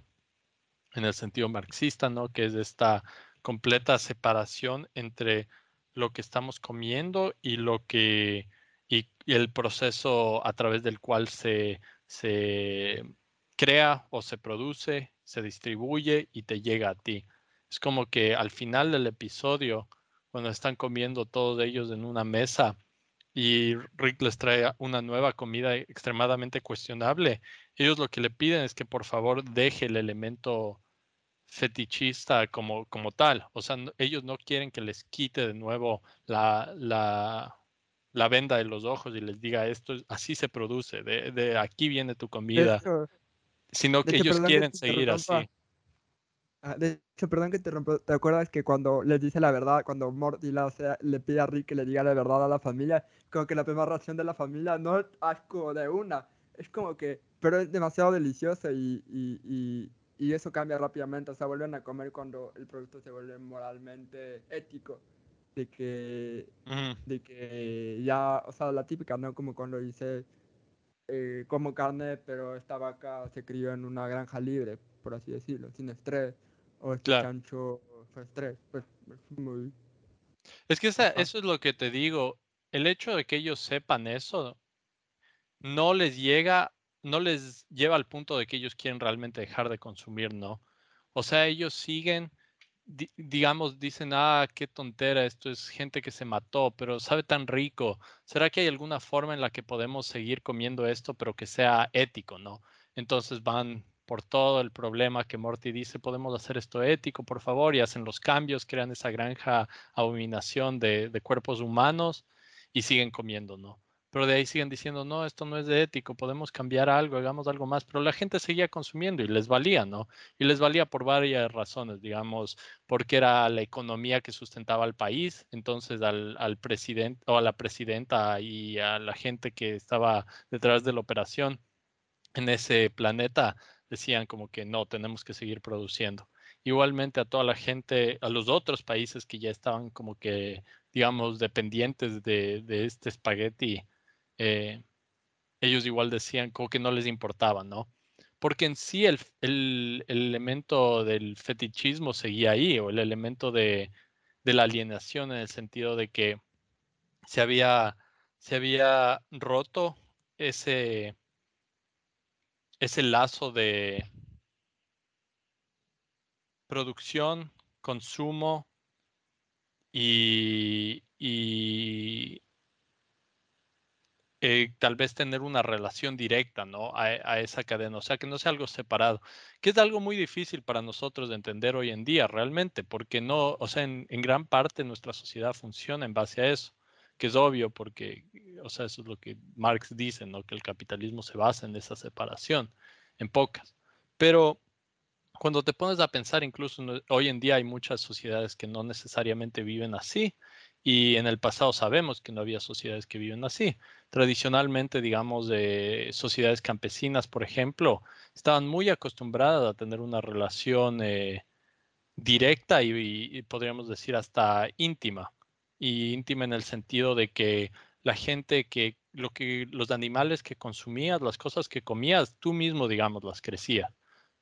en el sentido marxista, ¿no? Que es esta completa separación entre lo que estamos comiendo y lo que y, el proceso a través del cual se, se crea o se produce, se distribuye y te llega a ti. Es como que al final del episodio, cuando están comiendo todos ellos en una mesa, y Rick les trae una nueva comida extremadamente cuestionable, ellos lo que le piden es que por favor deje el elemento fetichista como, como tal. O sea, ellos no quieren que les quite de nuevo la, la, la, venda de los ojos y les diga esto, así se produce, de, de aquí viene tu comida, sino que ellos quieren seguir así. Ah, de hecho, perdón que te rompo, ¿te acuerdas que cuando le dice la verdad, cuando Morty la, le pide a Rick que le diga la verdad a la familia, como que la primera reacción de la familia no es asco de una, es como que pero es demasiado delicioso y, y, y, y eso cambia rápidamente. O sea, vuelven a comer cuando el producto se vuelve moralmente ético. De que, de que ya, o sea, la típica, ¿no? Como cuando dice, eh, como carne, pero esta vaca se crió en una granja libre, por así decirlo, sin estrés. O este Claro. chancho. Pues es muy... Es que esa- eso es lo que te digo. El hecho de que ellos sepan eso no les llega, no les lleva al punto de que ellos quieren realmente dejar de consumir, ¿no? O sea, ellos siguen, di- digamos, dicen, ah, qué tontera, esto es gente que se mató, pero sabe tan rico. ¿Será que hay alguna forma en la que podemos seguir comiendo esto, pero que sea ético, ¿no? Entonces van por todo el problema que Morty dice, podemos hacer esto ético, por favor, y hacen los cambios, crean esa granja abominación de, de cuerpos humanos y siguen comiendo, ¿no? Pero de ahí siguen diciendo, no, esto no es de ético, podemos cambiar algo, hagamos algo más, pero la gente seguía consumiendo y les valía, ¿no? Y les valía por varias razones, digamos, porque era la economía que sustentaba al país, entonces al, al presidente o a la presidenta y a la gente que estaba detrás de la operación en ese planeta decían como que no, tenemos que seguir produciendo. Igualmente a toda la gente, a los otros países que ya estaban como que, digamos, dependientes de, de este espagueti, eh, ellos igual decían como que no les importaba, ¿no? Porque en sí el, el- el elemento del fetichismo seguía ahí, o el elemento de, de la alienación en el sentido de que se había, se había roto ese, ese lazo de producción, consumo y, eh, tal vez tener una relación directa, ¿no? A, a esa cadena, o sea, que no sea algo separado, que es algo muy difícil para nosotros de entender hoy en día realmente, porque no, o sea, en gran parte nuestra sociedad funciona en base a eso, que es obvio porque, o sea, eso es lo que Marx dice, ¿no? Que el capitalismo se basa en esa separación, en pocas. Pero cuando te pones a pensar, incluso no- hoy en día hay muchas sociedades que no necesariamente viven así, y en el pasado sabemos que no había sociedades que viven así. Tradicionalmente, digamos, de sociedades campesinas, por ejemplo, estaban muy acostumbradas a tener una relación eh, directa y, y podríamos decir hasta íntima. Y íntima en el sentido de que la gente que, lo que, los animales que consumías, las cosas que comías, tú mismo, digamos, las crecías.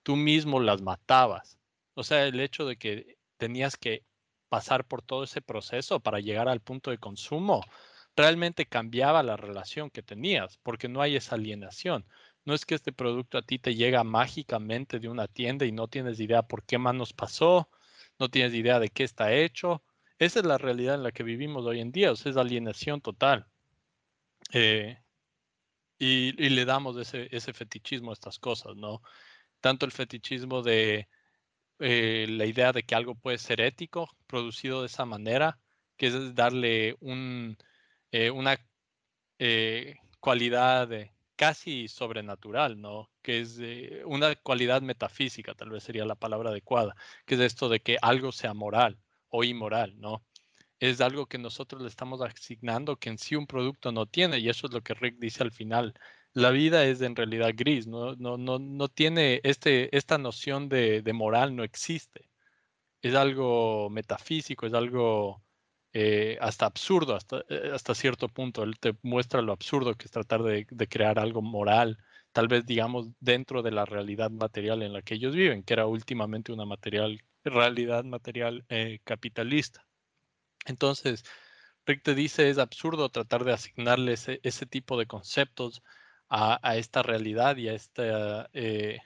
Tú mismo las matabas. O sea, el hecho de que tenías que pasar por todo ese proceso para llegar al punto de consumo, realmente cambiaba la relación que tenías, porque no hay esa alienación. No es que este producto a ti te llega mágicamente de una tienda y no tienes idea por qué manos pasó, no tienes idea de qué está hecho. Esa es la realidad en la que vivimos hoy en día, o sea, es alienación total. Eh, y, le damos ese, ese fetichismo a estas cosas, ¿no? Tanto el fetichismo de eh, la idea de que algo puede ser ético, producido de esa manera, que es darle un, eh, una cualidad casi sobrenatural, ¿no? Que es una cualidad metafísica, tal vez sería la palabra adecuada, que es esto de que algo sea moral o inmoral, ¿no? Es algo que nosotros le estamos asignando que en sí un producto no tiene, y eso es lo que Rick dice al final. La vida es en realidad gris, no, no, no, no tiene este, esta noción de, de moral, no existe. Es algo metafísico, es algo eh, hasta absurdo, hasta, eh, hasta cierto punto. Él te muestra lo absurdo que es tratar de, de, crear algo moral, tal vez digamos dentro de la realidad material en la que ellos viven, que era últimamente una material, realidad material eh, capitalista. Entonces, Rick te dice, es absurdo tratar de asignarle ese, tipo de conceptos a, a, esta realidad y a esta... Eh,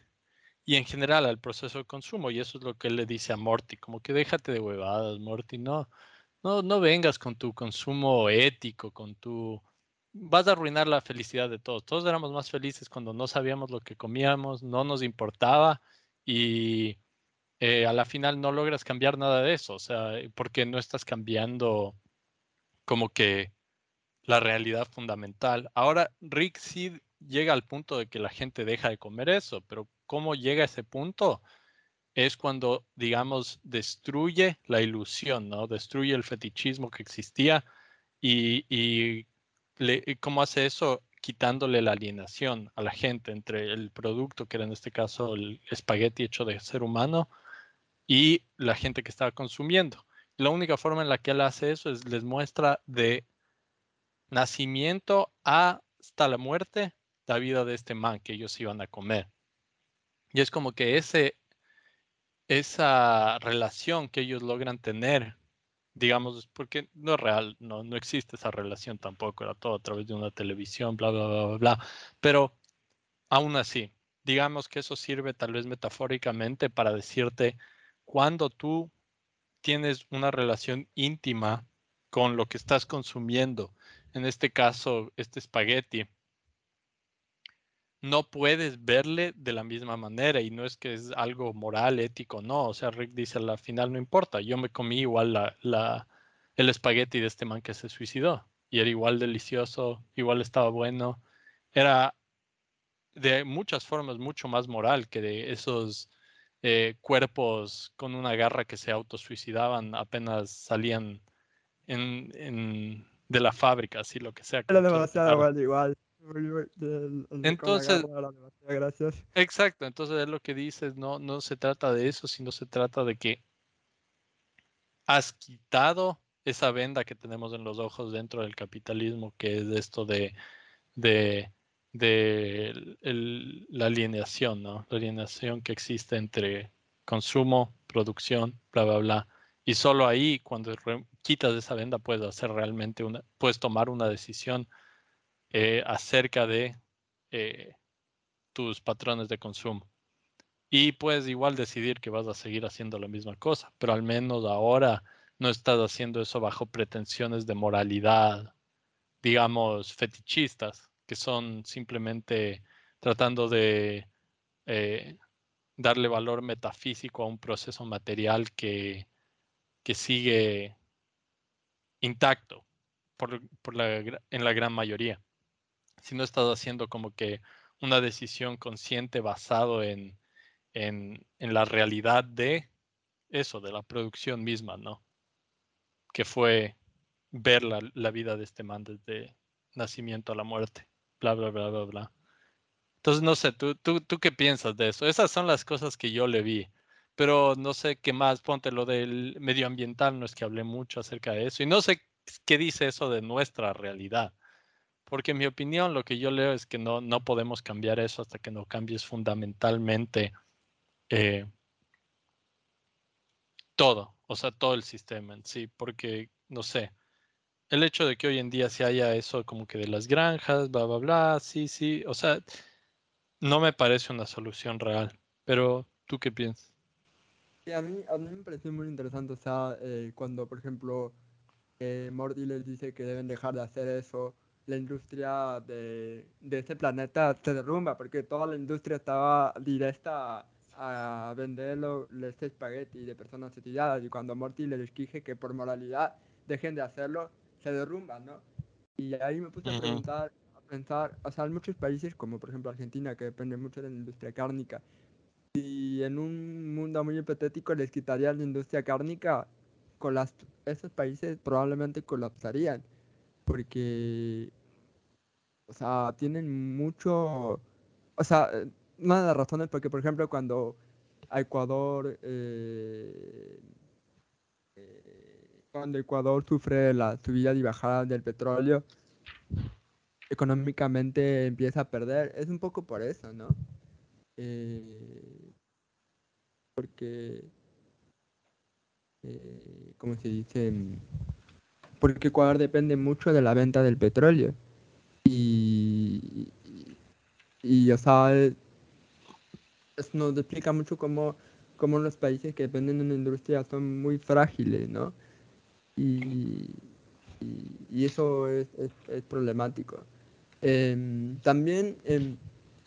y en general al proceso de consumo. Y eso es lo que él le dice a Morty, como que déjate de huevadas, Morty, no, no, no vengas con tu consumo ético, con tu... Vas a arruinar la felicidad de todos. Todos éramos más felices cuando no sabíamos lo que comíamos, no nos importaba y eh, a la final no logras cambiar nada de eso, o sea, porque no estás cambiando como que la realidad fundamental. Ahora, Rick sí llega al punto de que la gente deja de comer eso, pero ¿cómo llega a ese punto? Es cuando, digamos, destruye la ilusión, ¿no? Destruye el fetichismo que existía y, y le, ¿cómo hace eso? quitándole la alienación a la gente entre el producto, que era en este caso el espagueti hecho de ser humano, y la gente que estaba consumiendo. La única forma en la que él hace eso es les muestra de nacimiento hasta la muerte la vida de este man que ellos iban a comer. Y es como que ese, esa relación que ellos logran tener, digamos, porque no es real, no, no existe esa relación tampoco, era todo a través de una televisión, bla, bla, bla, bla, bla. Pero aún así, digamos que eso sirve tal vez metafóricamente para decirte cuando tú tienes una relación íntima con lo que estás consumiendo, en este caso, este espagueti, no puedes verle de la misma manera y no es que es algo moral, ético, no. O sea, Rick dice, al final no importa, yo me comí igual la, el espagueti de este man que se suicidó y era igual delicioso, igual estaba bueno. Era de muchas formas mucho más moral que de esos eh, cuerpos con una garra que se autosuicidaban apenas salían en, en, de la fábrica, así lo que sea. Era demasiado igual. Entonces, exacto, entonces es lo que dices, no, no se trata de eso, sino se trata de que has quitado esa venda que tenemos en los ojos dentro del capitalismo, que es esto de, de, de la alineación, ¿no? La alineación que existe entre consumo, producción, bla, bla, bla. Y solo ahí, cuando quitas esa venda, puedes hacer realmente una, puedes tomar una decisión eh, acerca de eh, tus patrones de consumo. Y puedes igual decidir que vas a seguir haciendo la misma cosa, pero al menos ahora no estás haciendo eso bajo pretensiones de moralidad, digamos, fetichistas, que son simplemente tratando de eh, darle valor metafísico a un proceso material que, que sigue intacto por, por la, en la gran mayoría si no estás haciendo como que una decisión consciente basado en, en, en la realidad de eso, de la producción misma, ¿no? Que fue ver la, la, vida de este man desde nacimiento a la muerte, bla, bla, bla, bla, bla. Entonces, no sé, ¿tú, tú, tú qué piensas de eso? Esas son las cosas que yo le vi, pero no sé qué más, ponte lo del medioambiental, no es que hablé mucho acerca de eso, y no sé qué dice eso de nuestra realidad. Porque en mi opinión lo que yo leo es que no, no podemos cambiar eso hasta que no cambies fundamentalmente eh, todo, o sea, todo el sistema en sí, porque, no sé, el hecho de que hoy en día se haya eso como que de las granjas, bla, bla, bla, sí, sí, o sea, no me parece una solución real, pero ¿tú qué piensas? Sí, a mí, a mí me parece muy interesante, o sea, eh, cuando, por ejemplo, eh, Morty les dice que deben dejar de hacer eso, la industria de, de este planeta se derrumba, porque toda la industria estaba directa a, a vender este espagueti de personas asesinadas, y cuando Morty les exige que por moralidad dejen de hacerlo, se derrumba, ¿no? Y ahí me puse a preguntar, a pensar, o sea, hay muchos países, como por ejemplo Argentina, que depende mucho de la industria cárnica, y en un mundo muy hipotético les quitarían la industria cárnica, con las, esos países probablemente colapsarían, porque o sea, tienen mucho, o sea, una de las razones porque, por ejemplo, cuando a Ecuador, eh, cuando Ecuador sufre la subida y bajada del petróleo, económicamente empieza a perder. Es un poco por eso, ¿no? porque, ¿cómo se dice? Porque Ecuador depende mucho de la venta del petróleo. Y, y, o sea, nos explica mucho cómo, cómo, los países que dependen de una industria son muy frágiles, ¿no? Y, y, eso es, es, problemático. Em, también, eh,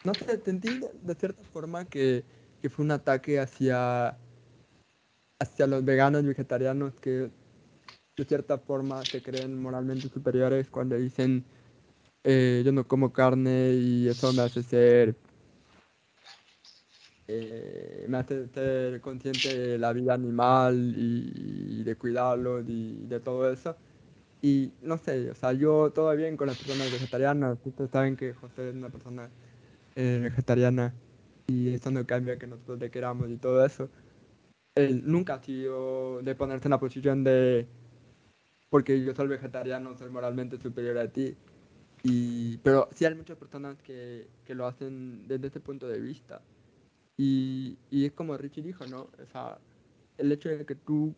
no sé, sentí de cierta forma que, que, fue un ataque hacia, hacia los veganos y vegetarianos que de cierta forma se creen moralmente superiores cuando dicen eh, yo no como carne y eso me hace ser eh, me hace ser consciente de la vida animal y, de cuidarlo y de todo eso Y no sé, o sea, yo todo bien con las personas vegetarianas. Ustedes saben que José es una persona eh, vegetariana y esto no cambia que nosotros le queramos y todo eso. Él nunca ha sido de ponerse en la posición de porque yo soy vegetariano, soy moralmente superior a ti. Y, pero sí hay muchas personas que, que lo hacen desde ese punto de vista. Y, y, es como Richie dijo, ¿no? O sea, el hecho de que tú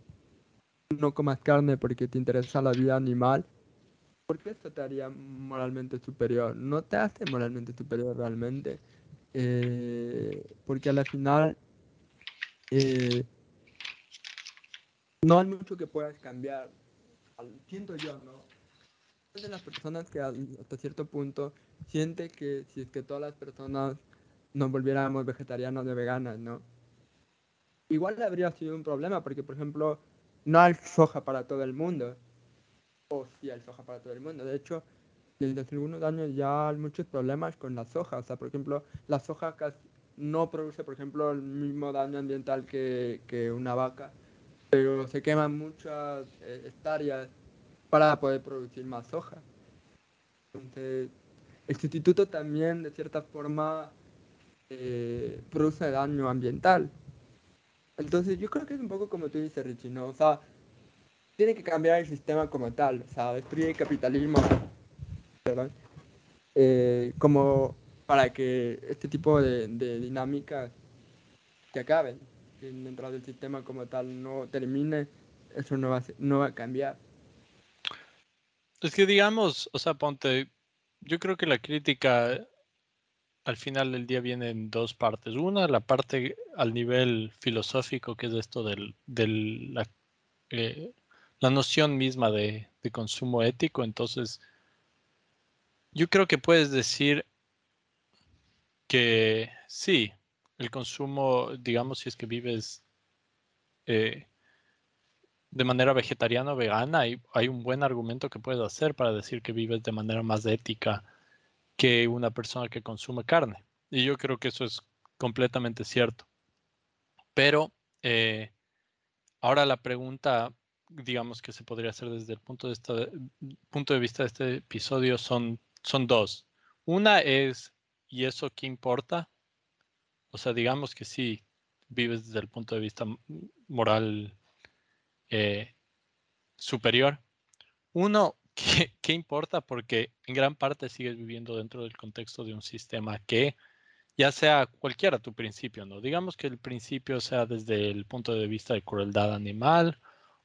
no comas carne porque te interesa la vida animal, ¿por qué esto te haría moralmente superior? No te hace moralmente superior realmente. Eh, porque al final eh, no hay mucho que puedas cambiar. Siento yo, ¿no? de las personas que hasta cierto punto siente que si es que todas las personas nos volviéramos vegetarianos o veganas, ¿no? Igual habría sido un problema porque, por ejemplo, no hay soja para todo el mundo. O sí hay soja para todo el mundo. De hecho, desde algunos años ya hay muchos problemas con la soja. O sea, por ejemplo, la soja no produce, por ejemplo, el mismo daño ambiental que, que una vaca, pero se queman muchas eh, hectáreas para poder producir más soja. Entonces, el sustituto también, de cierta forma, eh, produce daño ambiental. Entonces, yo creo que es un poco como tú dices, Richie, ¿no? O sea, tiene que cambiar el sistema como tal, o sea, destruir el capitalismo, perdón, eh, como para que este tipo de, de dinámicas se acaben, que dentro del sistema como tal no termine, eso no va no va a cambiar. Es que digamos, o sea, ponte, yo creo que la crítica al final del día viene en dos partes. Una, la parte al nivel filosófico, que es esto del, la, eh, la, noción misma de, de, consumo ético. Entonces, yo creo que puedes decir que sí, el consumo, digamos, si es que vives eh, de manera vegetariana o vegana, hay, hay un buen argumento que puedes hacer para decir que vives de manera más ética que una persona que consume carne. Y yo creo que eso es completamente cierto. Pero eh, ahora la pregunta, digamos que se podría hacer desde el punto de, punto de vista de este episodio son, son dos. Una es, ¿y eso qué importa? O sea, digamos que sí, vives desde el punto de vista moral eh, superior. Uno, ¿qué, importa? Porque en gran parte sigues viviendo dentro del contexto de un sistema que, ya sea cualquiera tu principio, ¿no? Digamos que el principio sea desde el punto de vista de crueldad animal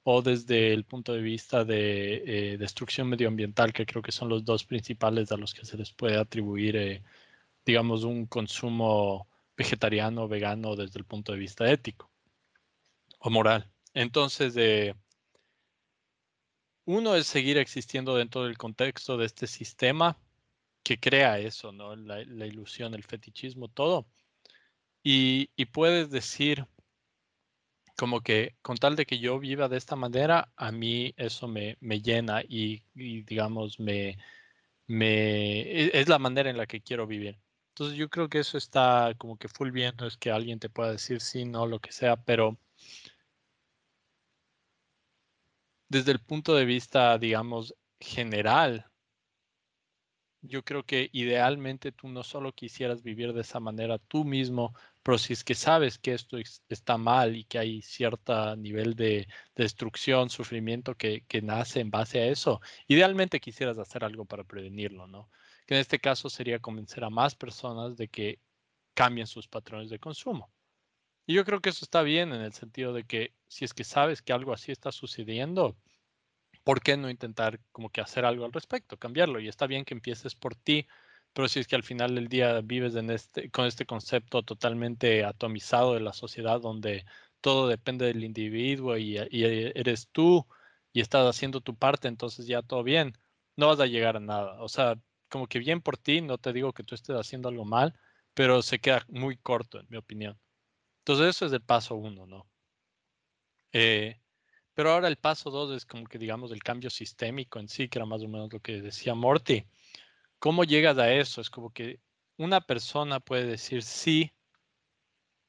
o desde el punto de vista de eh, destrucción medioambiental, que creo que son los dos principales a los que se les puede atribuir, eh, digamos, un consumo vegetariano, vegano desde el punto de vista ético o moral. Entonces, eh, uno es seguir existiendo dentro del contexto de este sistema que crea eso, ¿no? La, ilusión, el fetichismo, todo. Y, puedes decir como que con tal de que yo viva de esta manera, a mí eso me, llena y, digamos, me, me, e, es la manera en la que quiero vivir. Entonces yo creo que eso está como que full bien, no es que alguien te pueda decir sí, no, lo que sea, pero desde el punto de vista, digamos, general, yo creo que idealmente tú no solo quisieras vivir de esa manera tú mismo, pero si es que sabes que esto está mal y que hay cierto nivel de, destrucción, sufrimiento que, que, nace en base a eso, idealmente quisieras hacer algo para prevenirlo, ¿no? Que en este caso sería convencer a más personas de que cambien sus patrones de consumo. Y yo creo que eso está bien en el sentido de que si es que sabes que algo así está sucediendo, ¿por qué no intentar como que hacer algo al respecto, cambiarlo? Y está bien que empieces por ti, pero si es que al final del día vives en este, con este concepto totalmente atomizado de la sociedad donde todo depende del individuo y, y eres tú y estás haciendo tu parte, entonces ya todo bien, no vas a llegar a nada. O sea, como que bien por ti, no te digo que tú estés haciendo algo mal, pero se queda muy corto, en mi opinión. Entonces eso es el paso uno, ¿no? Eh, pero ahora el paso dos es como que digamos el cambio sistémico en sí, que era más o menos lo que decía Morty. ¿Cómo llegas a eso? Es como que una persona puede decir, sí,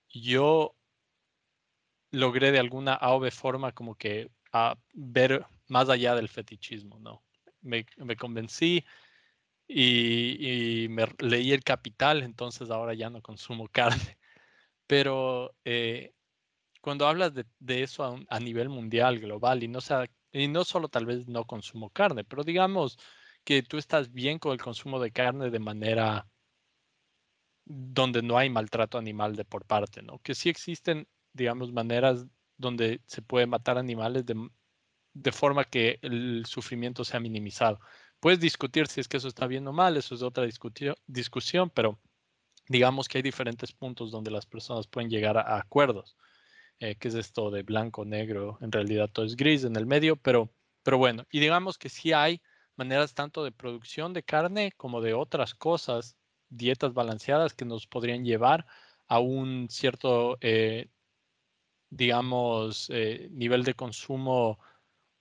yo logré de alguna A o B forma como que a ver más allá del fetichismo, ¿no? Me, me convencí y, y, me leí el capital, entonces ahora ya no consumo carne. Pero eh, cuando hablas de, eso a, nivel mundial, global, y no, sea, y no solo tal vez no consumo carne, pero digamos que tú estás bien con el consumo de carne de manera donde no hay maltrato animal de por parte, ¿no? Que sí existen, digamos, maneras donde se puede matar animales de, de forma que el sufrimiento sea minimizado. Puedes discutir si es que eso está bien o mal, eso es otra discusión, pero digamos que hay diferentes puntos donde las personas pueden llegar a, acuerdos. Eh, que es esto de blanco, negro, en realidad todo es gris en el medio, pero, pero bueno, y digamos que sí hay maneras tanto de producción de carne como de otras cosas, dietas balanceadas que nos podrían llevar a un cierto, eh, digamos, eh, nivel de consumo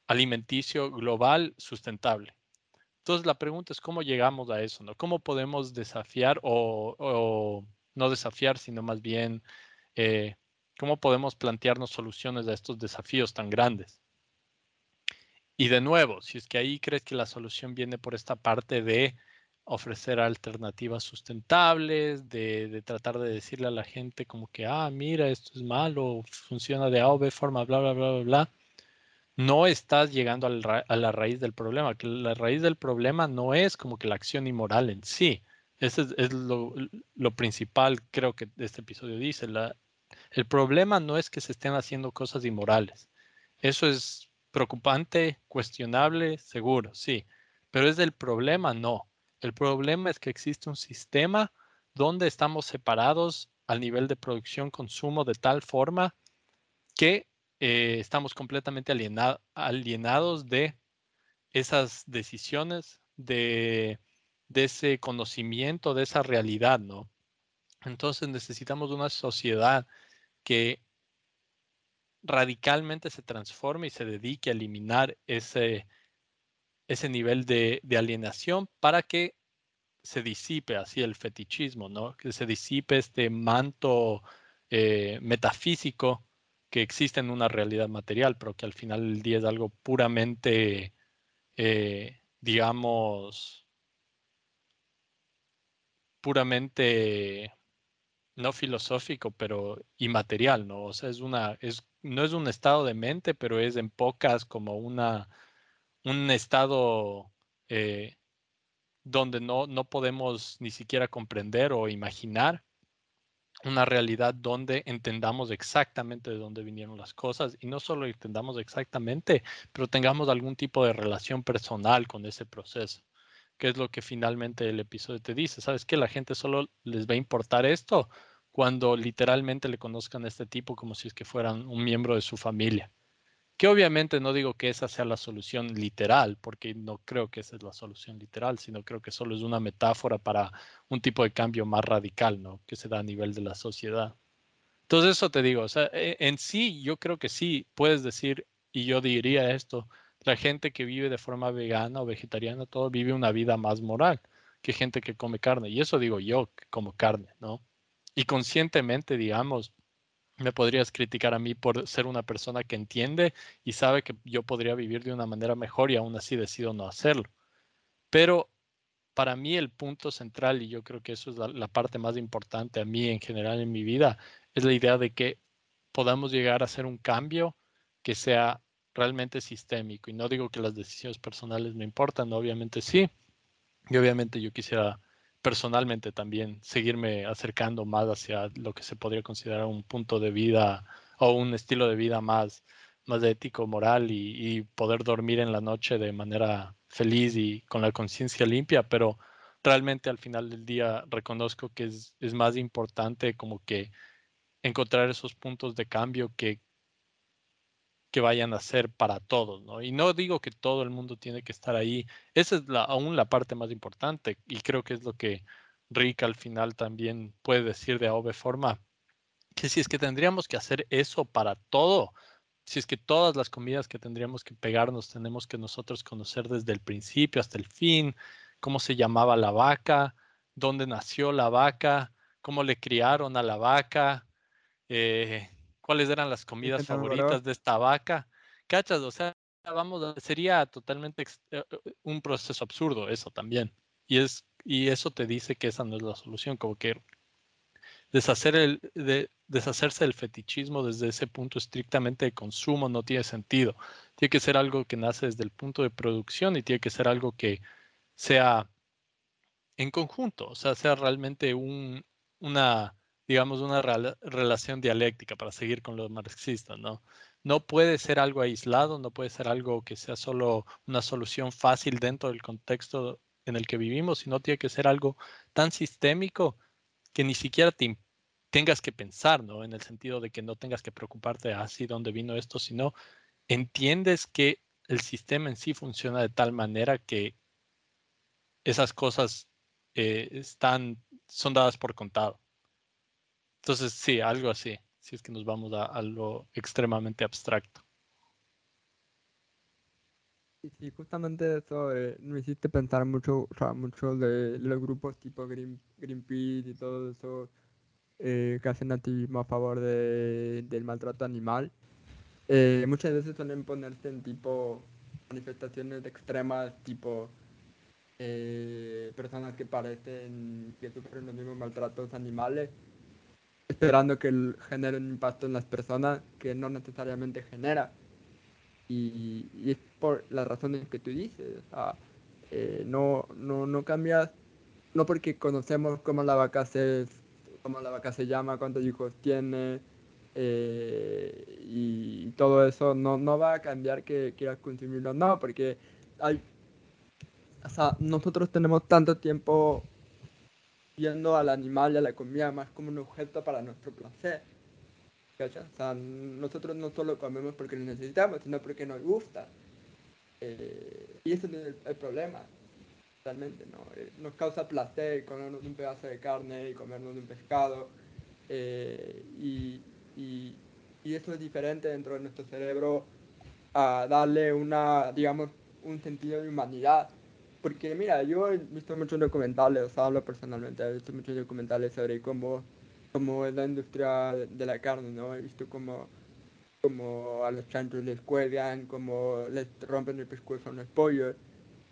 alimenticio global sustentable. Entonces la pregunta es cómo llegamos a eso, ¿no? ¿Cómo podemos desafiar o, no desafiar, sino más bien eh, cómo podemos plantearnos soluciones a estos desafíos tan grandes? Y de nuevo, si es que ahí crees que la solución viene por esta parte de ofrecer alternativas sustentables, de, de, tratar de decirle a la gente como que, ah, mira, esto es malo, funciona de A o B forma, bla, bla, bla, bla, bla, no estás llegando a la raíz del problema, que la raíz del problema no es como que la acción inmoral en sí. Ese es, lo, principal, creo que este episodio dice. La, el problema no es que se estén haciendo cosas inmorales. Eso es preocupante, cuestionable, seguro, sí. Pero es del problema, no. El problema es que existe un sistema donde estamos separados al nivel de producción, consumo de tal forma que eh, estamos completamente alienado, alienados de esas decisiones, de, de ese conocimiento, de esa realidad, ¿no? Entonces necesitamos una sociedad que radicalmente se transforme y se dedique a eliminar ese, ese nivel de, de, alienación para que se disipe así el fetichismo, ¿no? Que se disipe este manto eh, metafísico que existe en una realidad material, pero que al final del día es algo puramente, eh, digamos, puramente no filosófico, pero inmaterial, ¿no? O sea, es una, es, no es un estado de mente, pero es en pocas como una, un estado eh, donde no, no podemos ni siquiera comprender o imaginar una realidad donde entendamos exactamente de dónde vinieron las cosas y no solo entendamos exactamente, pero tengamos algún tipo de relación personal con ese proceso, que es lo que finalmente el episodio te dice. ¿Sabes que La gente solo les va a importar esto cuando literalmente le conozcan a este tipo como si es que fueran un miembro de su familia. Que obviamente no digo que esa sea la solución literal, porque no creo que esa es la solución literal, sino creo que solo es una metáfora para un tipo de cambio más radical, ¿no? Que se da a nivel de la sociedad. Entonces eso te digo, o sea, e, en sí yo creo que sí puedes decir, y yo diría esto, la gente que vive de forma vegana o vegetariana, todo vive una vida más moral que gente que come carne. Y eso digo yo, como carne, ¿no? Y conscientemente, digamos, me podrías criticar a mí por ser una persona que entiende y sabe que yo podría vivir de una manera mejor y aún así decido no hacerlo. Pero para mí el punto central, y yo creo que eso es la, la, parte más importante a mí en general en mi vida, es la idea de que podamos llegar a hacer un cambio que sea realmente sistémico. Y no digo que las decisiones personales me importan, obviamente sí. Y obviamente yo quisiera personalmente también seguirme acercando más hacia lo que se podría considerar un punto de vida o un estilo de vida más, más ético, moral y, poder dormir en la noche de manera feliz y con la conciencia limpia, pero realmente al final del día reconozco que es, es más importante como que encontrar esos puntos de cambio que, que vayan a ser para todos, ¿no? Y no digo que todo el mundo tiene que estar ahí. Esa es la, aún la parte más importante y creo que es lo que Rick al final también puede decir de AOV forma, que si es que tendríamos que hacer eso para todo, si es que todas las comidas que tendríamos que pegarnos tenemos que nosotros conocer desde el principio hasta el fin, cómo se llamaba la vaca, dónde nació la vaca, cómo le criaron a la vaca, eh, cuáles eran las comidas favoritas de esta vaca. ¿Cachas? O sea, vamos, a- sería totalmente eh, eh, un proceso absurdo eso también. Y, es, y eso te dice que esa no es la solución, como que deshacer el, de, deshacerse del fetichismo desde ese punto estrictamente de consumo no tiene sentido. Tiene que ser algo que nace desde el punto de producción y tiene que ser algo que sea en conjunto, o sea, sea realmente un, una, digamos, una rela- relación dialéctica para seguir con los marxistas, ¿no? No puede ser algo aislado, no puede ser algo que sea solo una solución fácil dentro del contexto en el que vivimos, sino tiene que ser algo tan sistémico que ni siquiera te tengas que pensar, ¿no? En el sentido de que no tengas que preocuparte así dónde vino esto, sino entiendes que el sistema en sí funciona de tal manera que esas cosas eh, están, son dadas por contado. Entonces, sí, algo así, si es que nos vamos a, a lo extremadamente abstracto. Sí, sí, justamente eso eh, me hiciste pensar mucho, o de los grupos tipo Green, Greenpeace y todo eso eh, que hacen activismo a favor de, del maltrato animal. Eh, muchas veces suelen ponerse en tipo manifestaciones extremas, tipo eh, personas que parecen que sufren los mismos maltratos animales, esperando que genere un impacto en las personas que no necesariamente genera. Y, y es por las razones que tú dices. O sea, eh, no, no, no cambias, no porque conocemos cómo la vaca se, cómo la vaca se llama, cuántos hijos tiene, eh, y todo eso, no, no va a cambiar que quieras consumirlo, no, porque hay, o sea, nosotros tenemos tanto tiempo viendo al animal y a la comida más como un objeto para nuestro placer. O sea, nosotros no solo comemos porque lo necesitamos, sino porque nos gusta. Eh, y ese es el, problema, realmente, ¿no? Eh, nos causa placer comernos un pedazo de carne y comernos un pescado. eh, y, y eso es diferente dentro de nuestro cerebro a darle una, digamos, un sentido de humanidad. Porque mira, yo he visto muchos documentales, o hablo personalmente, he visto muchos documentales sobre cómo, cómo es la industria de, de la carne, ¿no? He visto cómo, cómo a los chanchos les cuelgan, cómo les rompen el pescuezo a los pollos.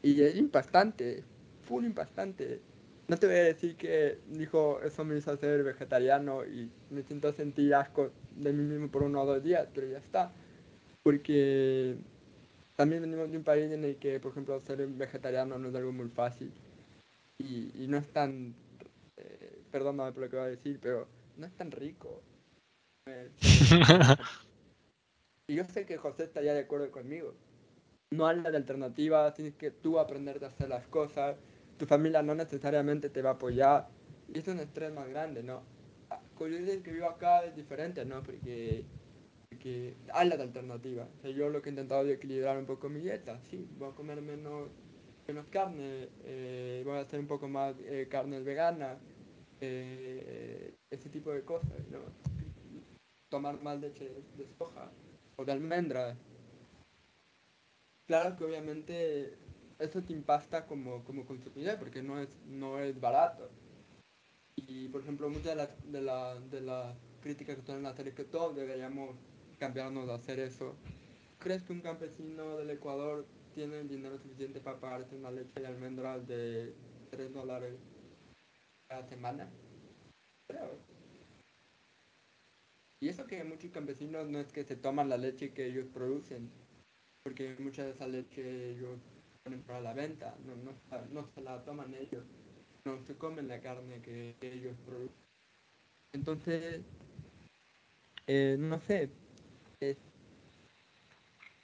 Y es impactante, full impactante. No te voy a decir que dijo, eso me hizo ser vegetariano y me siento sentir asco de mí mismo por uno o dos días, pero ya está. Porque también venimos de un país en el que, por ejemplo, ser vegetariano no es algo muy fácil. Y, y no es tan, eh, perdóname por lo que voy a decir, pero no es tan rico. y yo sé que José estaría de acuerdo conmigo. No habla de alternativas, tienes que tú aprender a hacer las cosas. Tu familia no necesariamente te va a apoyar. Y es un estrés más grande, ¿no? Ah, Con el que vivo acá es diferente, ¿no? Porque que hay las alternativas. O sea, yo lo que he intentado es equilibrar un poco mi dieta. Sí, voy a comer menos, menos carne, eh, voy a hacer un poco más eh, carne vegana, eh, ese tipo de cosas, ¿no? Tomar más leche de soja o de almendras. Claro que obviamente eso te impacta como, como consumidor porque no es, no es barato. Y por ejemplo, muchas de las de la, de la críticas que suelen hacer es que todos deberíamos cambiarnos de hacer eso. ¿Crees que un campesino del Ecuador tiene el dinero suficiente para pagarse una leche de almendras de 3 dólares cada semana? Creo. Y eso que muchos campesinos no es que se toman la leche que ellos producen, porque mucha de esa leche ellos ponen para la venta, no, no, no se la toman ellos, no se comen la carne que, que ellos producen. Entonces, eh, no sé, es,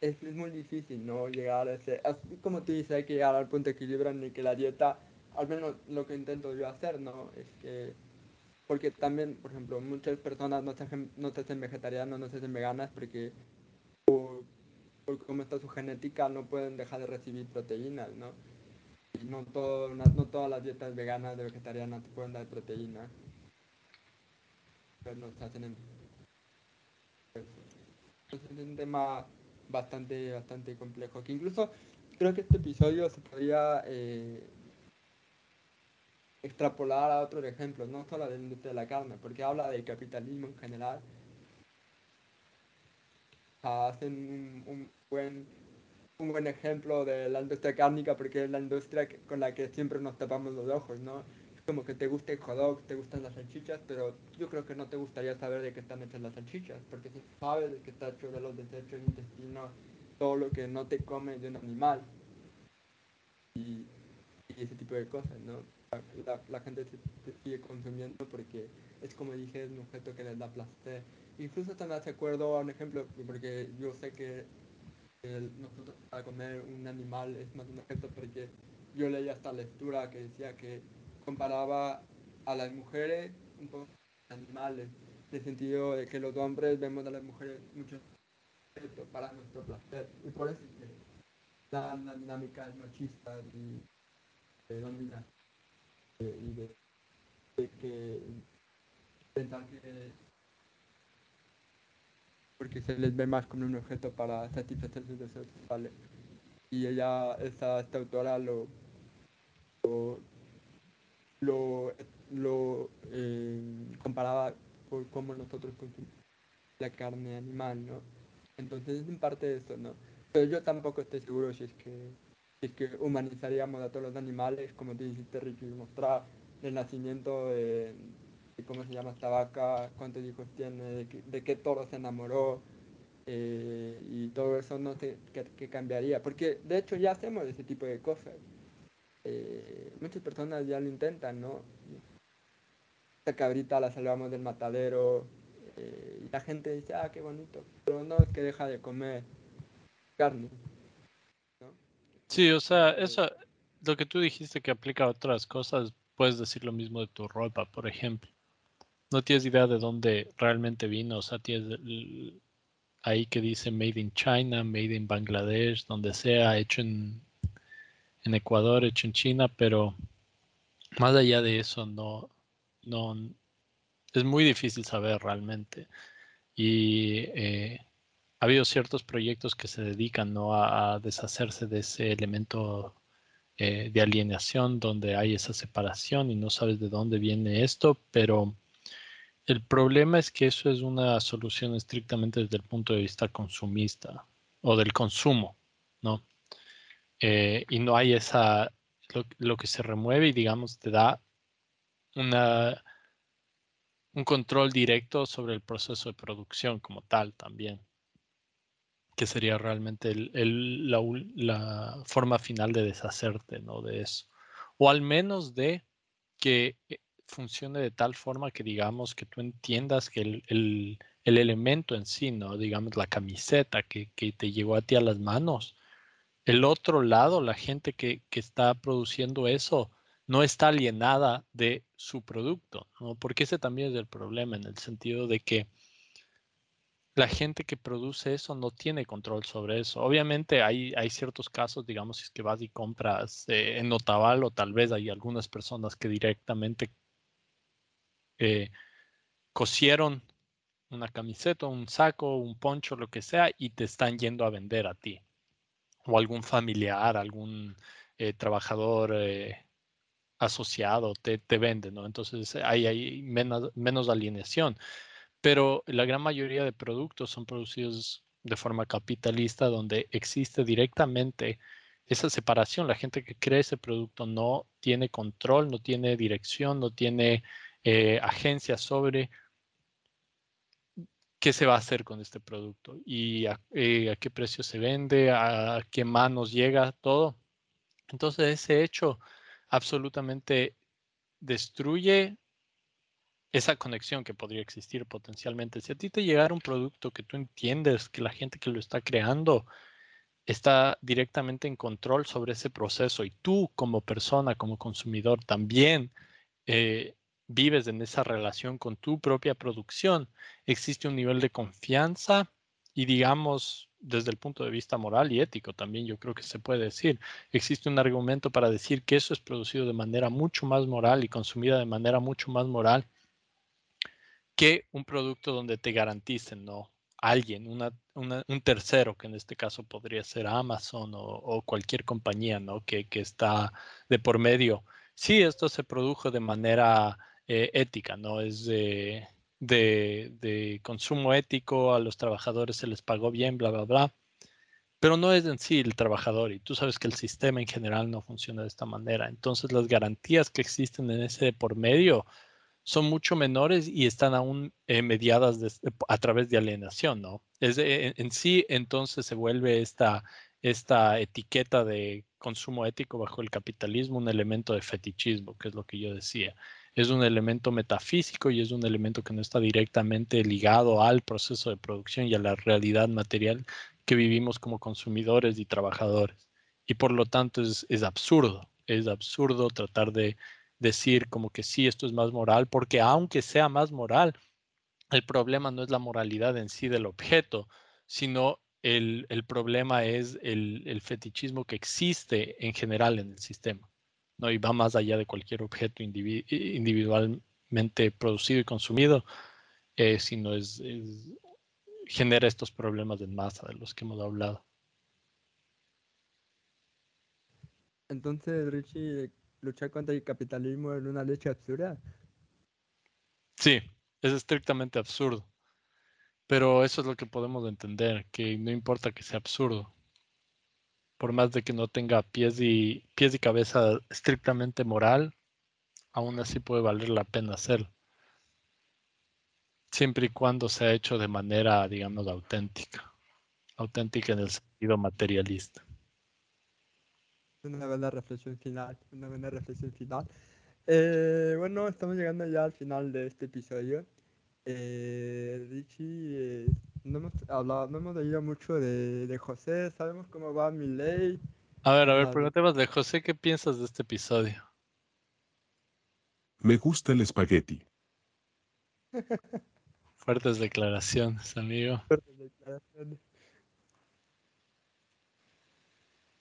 es, muy difícil, ¿no? Llegar a ese, así como tú dices, hay que llegar al punto de equilibrio en el que la dieta, al menos lo que intento yo hacer, ¿no? Es que, porque también, por ejemplo, muchas personas no se no se hacen vegetarianos, no se hacen veganas porque por, por cómo está su genética no pueden dejar de recibir proteínas, ¿no? Y no, todo, no, todas las dietas veganas de vegetarianas pueden dar proteínas. Pero no se hacen en... Es un tema bastante, bastante complejo. Que incluso creo que este episodio se podría eh, extrapolar a otros ejemplos, no solo de la industria de la carne, porque habla del capitalismo en general. Hacen un, un buen un buen ejemplo de la industria cárnica porque es la industria con la que siempre nos tapamos los ojos, ¿no? Como que te gusta el hot te gustan las salchichas, pero yo creo que no te gustaría saber de qué están hechas las salchichas, porque si sabes de que está hecho de los desechos del intestino, todo lo que no te comes de un animal y, ese tipo de cosas, ¿no? La, gente se, se sigue consumiendo porque es como dije, es un objeto que les da placer. Incluso me hace acuerdo a un ejemplo, porque yo sé que el- nosotros para comer un animal es más un objeto porque yo leí hasta lectura que decía que comparaba a las mujeres un poco animales, en el sentido de que los hombres vemos a las mujeres mucho para nuestro placer y por eso es que la, la dinámica es machista y de dominación eh, y de, que pensar que porque se les ve más como un objeto para satisfacer sus deseos sexuales. Y ella, esta, autora lo, lo, lo, eh, comparaba por cómo nosotros consumimos la carne animal, ¿no? Entonces es en parte eso, ¿no? Pero yo tampoco estoy seguro si es que si que humanizaríamos a todos los animales, como te dijiste Ricky, mostrar el nacimiento de, de cómo se llama esta vaca, cuántos hijos tiene, de, qué- de toro se enamoró, eh, y todo eso no sé qué cambiaría, porque de hecho ya hacemos ese tipo de cosas. Eh, muchas personas ya lo intentan, ¿no? Esta cabrita la salvamos del matadero, eh, y la gente dice, ah, qué bonito, pero no es que deja de comer carne, ¿no? Sí, o sea, eso, lo que tú dijiste que aplica a otras cosas, puedes decir lo mismo de tu ropa, por ejemplo. No tienes idea de dónde realmente vino, o sea, tienes ahí que dice Made in China, Made in Bangladesh, donde sea, hecho en, en Ecuador, hecho en China, pero más allá de eso, no, no, es muy difícil saber realmente. Y eh, ha habido ciertos proyectos que se dedican ¿no? a, deshacerse de ese elemento eh, de alienación donde hay esa separación y no sabes de dónde viene esto, pero el problema es que eso es una solución estrictamente desde el punto de vista consumista o del consumo, ¿no? Eh, y no hay esa, lo, que se remueve y digamos te da una, un control directo sobre el proceso de producción como tal también, que sería realmente el, la, forma final de deshacerte ¿no? de eso. O al menos de que eh, funcione de tal forma que digamos que tú entiendas que el, el, el elemento en sí, ¿no? digamos la camiseta que, que, te llegó a ti a las manos, el otro lado, la gente que, que está produciendo eso, no está alienada de su producto, ¿no? Porque ese también es el problema en el sentido de que la gente que produce eso no tiene control sobre eso. Obviamente hay, hay ciertos casos, digamos, si es que vas y compras eh, en Otavalo, tal vez hay algunas personas que directamente eh, cosieron una camiseta, un saco, un poncho, lo que sea, y te están yendo a vender a ti. O algún familiar, algún eh, trabajador eh, asociado te, te vende, ¿no? Entonces hay, hay menos, menos alineación pero la gran mayoría de productos son producidos de forma capitalista donde existe directamente esa separación. La gente que crea ese producto no tiene control, no tiene dirección, no tiene eh, agencia sobre qué se va a hacer con este producto y a, eh, qué precio se vende, a qué manos llega, todo. Entonces ese hecho absolutamente destruye esa conexión que podría existir potencialmente. Si a ti te llegara un producto que tú entiendes que la gente que lo está creando está directamente en control sobre ese proceso y tú como persona, como consumidor, también eh, vives en esa relación con tu propia producción, existe un nivel de confianza y digamos desde el punto de vista moral y ético también yo creo que se puede decir, existe un argumento para decir que eso es producido de manera mucho más moral y consumida de manera mucho más moral que un producto donde te garanticen, ¿no? Alguien, una, una, un tercero, que en este caso podría ser Amazon o, o cualquier compañía, ¿no? Que, que, está de por medio. Sí, esto se produjo de manera eh, ética, ¿no? Es de, de, consumo ético, a los trabajadores se les pagó bien, bla, bla, bla. pero no es en sí el trabajador y tú sabes que el sistema en general no funciona de esta manera. Entonces las garantías que existen en ese por medio son mucho menores y están aún eh, mediadas a través de alienación, ¿no? Es, en, sí entonces se vuelve esta, esta etiqueta de consumo ético bajo el capitalismo un elemento de fetichismo, que es lo que yo decía. Es un elemento metafísico y es un elemento que no está directamente ligado al proceso de producción y a la realidad material que vivimos como consumidores y trabajadores. Y por lo tanto es, absurdo, es absurdo tratar de decir como que sí, esto es más moral, porque aunque sea más moral, el problema no es la moralidad en sí del objeto, sino el, problema es el, fetichismo que existe en general en el sistema, ¿no? Y va más allá de cualquier objeto individualmente producido y consumido, eh, sino es, genera estos problemas de masa de los que hemos hablado. Entonces, Richie, luchar contra el capitalismo en una leche absurda. Sí, es estrictamente absurdo. Pero eso es lo que podemos entender, que no importa que sea absurdo. Por más de que no tenga pies y, pies y cabeza estrictamente moral, aún así puede valer la pena hacerlo. Siempre y cuando sea hecho de manera, digamos, auténtica. Auténtica en el sentido materialista una buena reflexión final, una buena reflexión final. Eh, bueno, estamos llegando ya al final de este episodio. Eh, Richie, eh, no hemos hablado, no hemos oído mucho de, de José, sabemos cómo va mi ley. A ver, a ver, preguntemos de José, ¿qué piensas de este episodio? Me gusta el espagueti. Fuertes declaraciones, amigo. Fuertes declaraciones.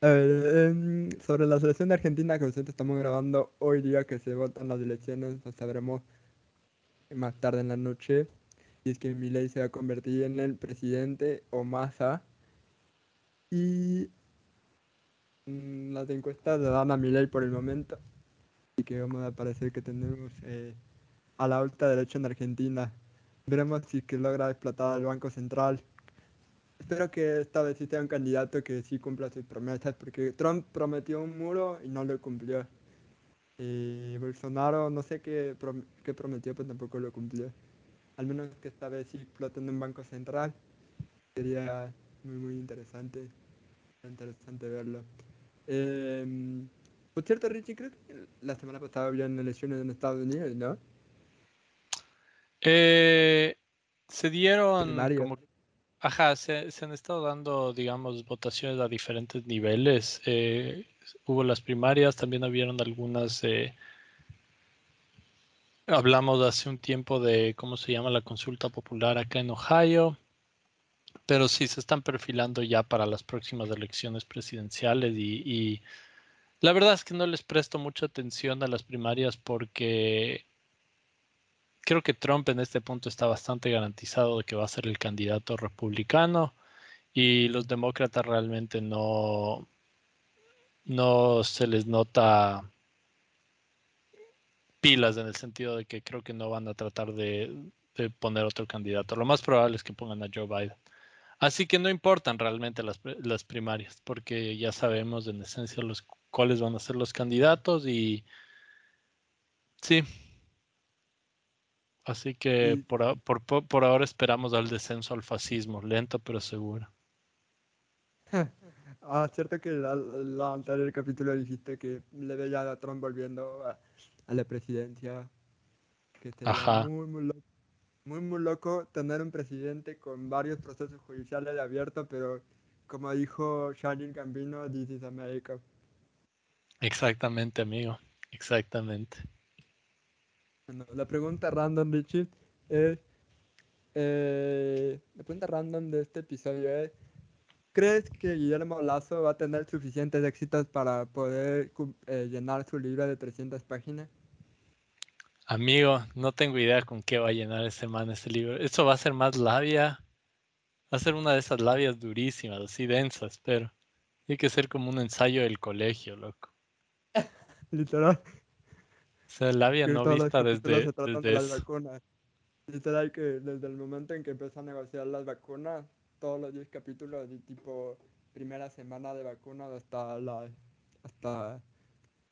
A ver, sobre la selección de Argentina que nosotros estamos grabando hoy día que se votan las elecciones, lo sabremos más tarde en la noche. Y es que Milei se va a convertir en el presidente o Massa. Y mm, las encuestas le dan a Milei por el momento. Y que vamos a parecer que tenemos eh, a la alta derecha en Argentina. Veremos si que logra explotar al Banco Central espero que esta vez sí sea un candidato que sí cumpla sus promesas, porque Trump prometió un muro y no lo cumplió. Y Bolsonaro no sé qué prometió, pero tampoco lo cumplió. Al menos que esta vez sí exploten un banco central. Sería muy, muy interesante. Interesante verlo. Eh, por cierto, Richie, creo que la semana pasada había elecciones en Estados Unidos, ¿no? Eh, se dieron como Ajá, se, han estado dando, digamos, votaciones a diferentes niveles. Eh, hubo las primarias, también hubieron algunas. Eh, hablamos hace un tiempo de cómo se llama la consulta popular acá en Ohio, pero sí se están perfilando ya para las próximas elecciones presidenciales y, y la verdad es que no les presto mucha atención a las primarias porque creo que Trump en este punto está bastante garantizado de que va a ser el candidato republicano y los demócratas realmente no, no se les nota pilas en el sentido de que creo que no van a tratar de, poner otro candidato. Lo más probable es que pongan a Joe Biden. Así que no importan realmente las, las primarias, porque ya sabemos en esencia los cuáles van a ser los candidatos y sí, Así que por, por, ahora esperamos al descenso al fascismo, lento pero seguro. ah, cierto que el anterior capítulo dijiste que le veía a Trump volviendo a, la presidencia. Que sería muy, muy loco. Muy, muy loco tener un presidente con varios procesos judiciales abiertos, pero como dijo Charlie Gambino, this is America. Exactamente, amigo. Exactamente la pregunta random, Richie, es... Eh, la pregunta random de este episodio es... ¿Crees que Guillermo Lazo va a tener suficientes éxitos para poder eh, llenar su libro de 300 páginas? Amigo, no tengo idea con qué va a llenar ese man ese libro. Eso va a ser más labia. Va a ser una de esas labias durísimas, así densas, pero tiene que ser como un ensayo del colegio, loco. Literal sea, la había no vista desde, desde las vacunas. Literal que desde el momento en que empezó a negociar las vacunas, todos los 10 capítulos, y tipo, primera semana de vacunas hasta la hasta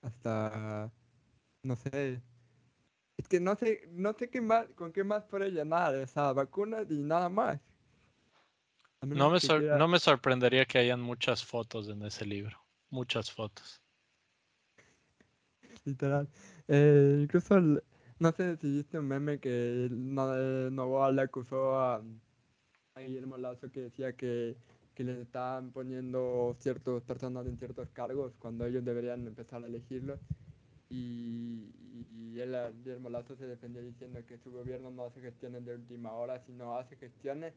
hasta no sé es que no sé no sé qué más con qué más puede llenar esa vacuna y nada más No me, sor- no me sorprendería que hayan muchas fotos en ese libro. Muchas fotos. Literal. Eh, incluso, el- no sé si viste un meme que Novoa le acusó a, a Guillermo Lazo que decía que, que le estaban poniendo ciertas personas en ciertos cargos cuando ellos deberían empezar a elegirlos. Y, y, a Guillermo Lazo, se defendió diciendo que su gobierno no hace gestiones de última hora, sino hace gestiones.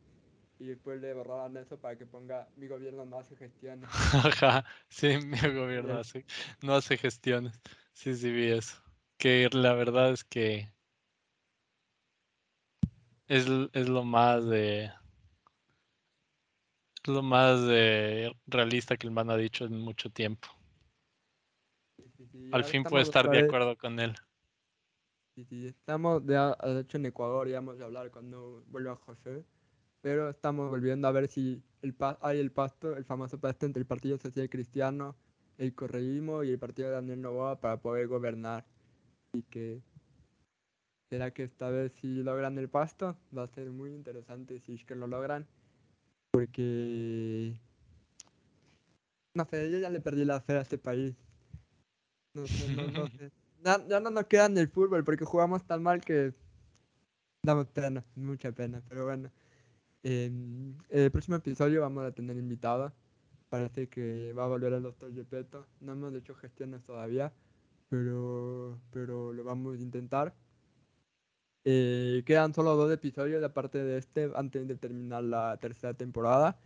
Y después le borraban eso para que ponga mi gobierno no hace gestiones. Ajá, sí, mi gobierno hace, no hace gestiones. Sí, sí, vi eso. Que la verdad es que es, es lo más de, lo más de realista que el man ha dicho en mucho tiempo. Y Al fin puedo estar de acuerdo con él. Sí, sí, estamos de, de hecho en Ecuador íbamos a hablar cuando vuelva José, pero estamos volviendo a ver si el hay el pasto, el famoso pasto entre el Partido Social Cristiano, el correísmo y el Partido de Daniel Noboa para poder gobernar. Y que será que esta vez si logran el pasto, va a ser muy interesante si es que lo logran, porque no sé, yo ya le perdí la fe a este país. No no, no sé. Ya, ya no nos queda ni el fútbol porque jugamos tan mal que Damos pena, mucha pena, pero bueno. En el próximo episodio vamos a tener invitado. Parece que va a volver el doctor Gepetto. No hemos hecho gestiones todavía, pero, pero lo vamos a intentar. Eh, quedan solo dos episodios aparte de este antes de terminar la tercera temporada.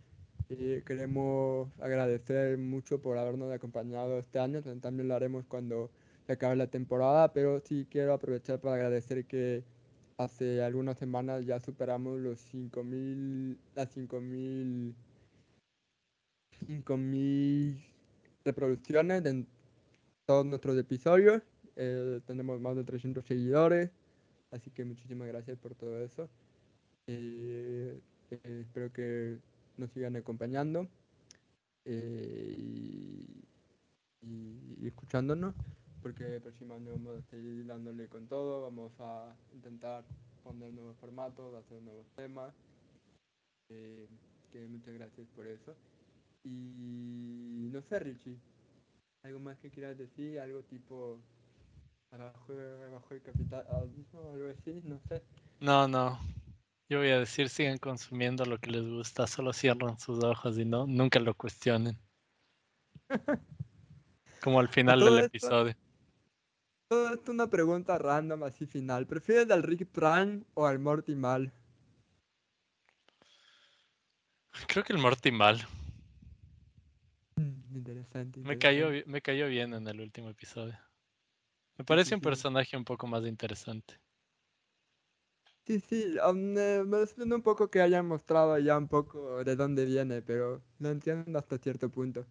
Eh, queremos agradecer mucho por habernos acompañado este año. También lo haremos cuando se acabe la temporada, pero sí quiero aprovechar para agradecer que hace algunas semanas ya superamos los 5000, las 5000 5000 reproducciones en todos nuestros episodios. Eh, tenemos más de 300 seguidores, así que muchísimas gracias por todo eso. Eh, eh, espero que nos sigan acompañando eh, y, y- escuchándonos, porque el próximo año vamos a seguir dándole con todo, vamos a intentar poner nuevos formatos, hacer nuevos temas. eh, que muchas gracias por eso. Y no sé, Richie, ¿algo más que quieras decir? Algo tipo abajo, abajo el capital, algo así, no sé. No, no. Yo voy a decir, sigan consumiendo lo que les gusta, solo cierran sus ojos y no, nunca lo cuestionen. Como al final del esto- episodio. Todo esto una pregunta random así final. ¿Prefieres al Rick Prime o al Morty Mal? Creo que el Morty mal. Mm, Interesante, Me cayó, me cayó bien en el último episodio. Me parece un personaje un poco más interesante. Sí, sí, um, eh, me sorprende un poco que hayan mostrado ya un poco de dónde viene, pero lo entiendo hasta cierto punto.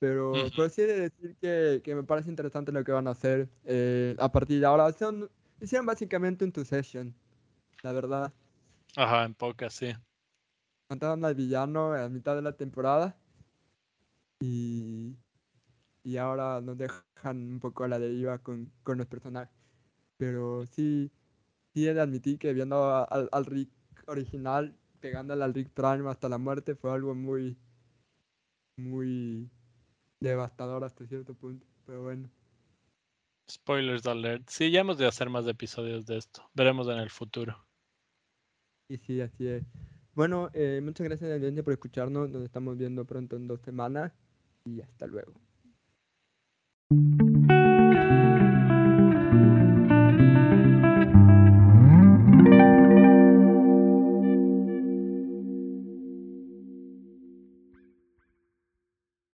Pero, Ujú. pero sí he de decir que, que me parece interesante lo que van a hacer eh, a partir de ahora. Son, hicieron básicamente un Two Session, la verdad. Ajá, en pocas, sí. Mataron al villano a mitad de la temporada y, y ahora nos dejan un poco a la deriva con, con los personajes. Pero sí, sí admitir que viendo al, al Rick original pegándole al Rick Prime hasta la muerte fue algo muy, muy devastador hasta cierto punto. Pero bueno, Spoilers alert. Sí, ya hemos de hacer más episodios de esto. Veremos en el futuro. y sí, así es. Bueno, eh, muchas gracias audiencia por escucharnos. Nos estamos viendo pronto en dos semanas y hasta luego.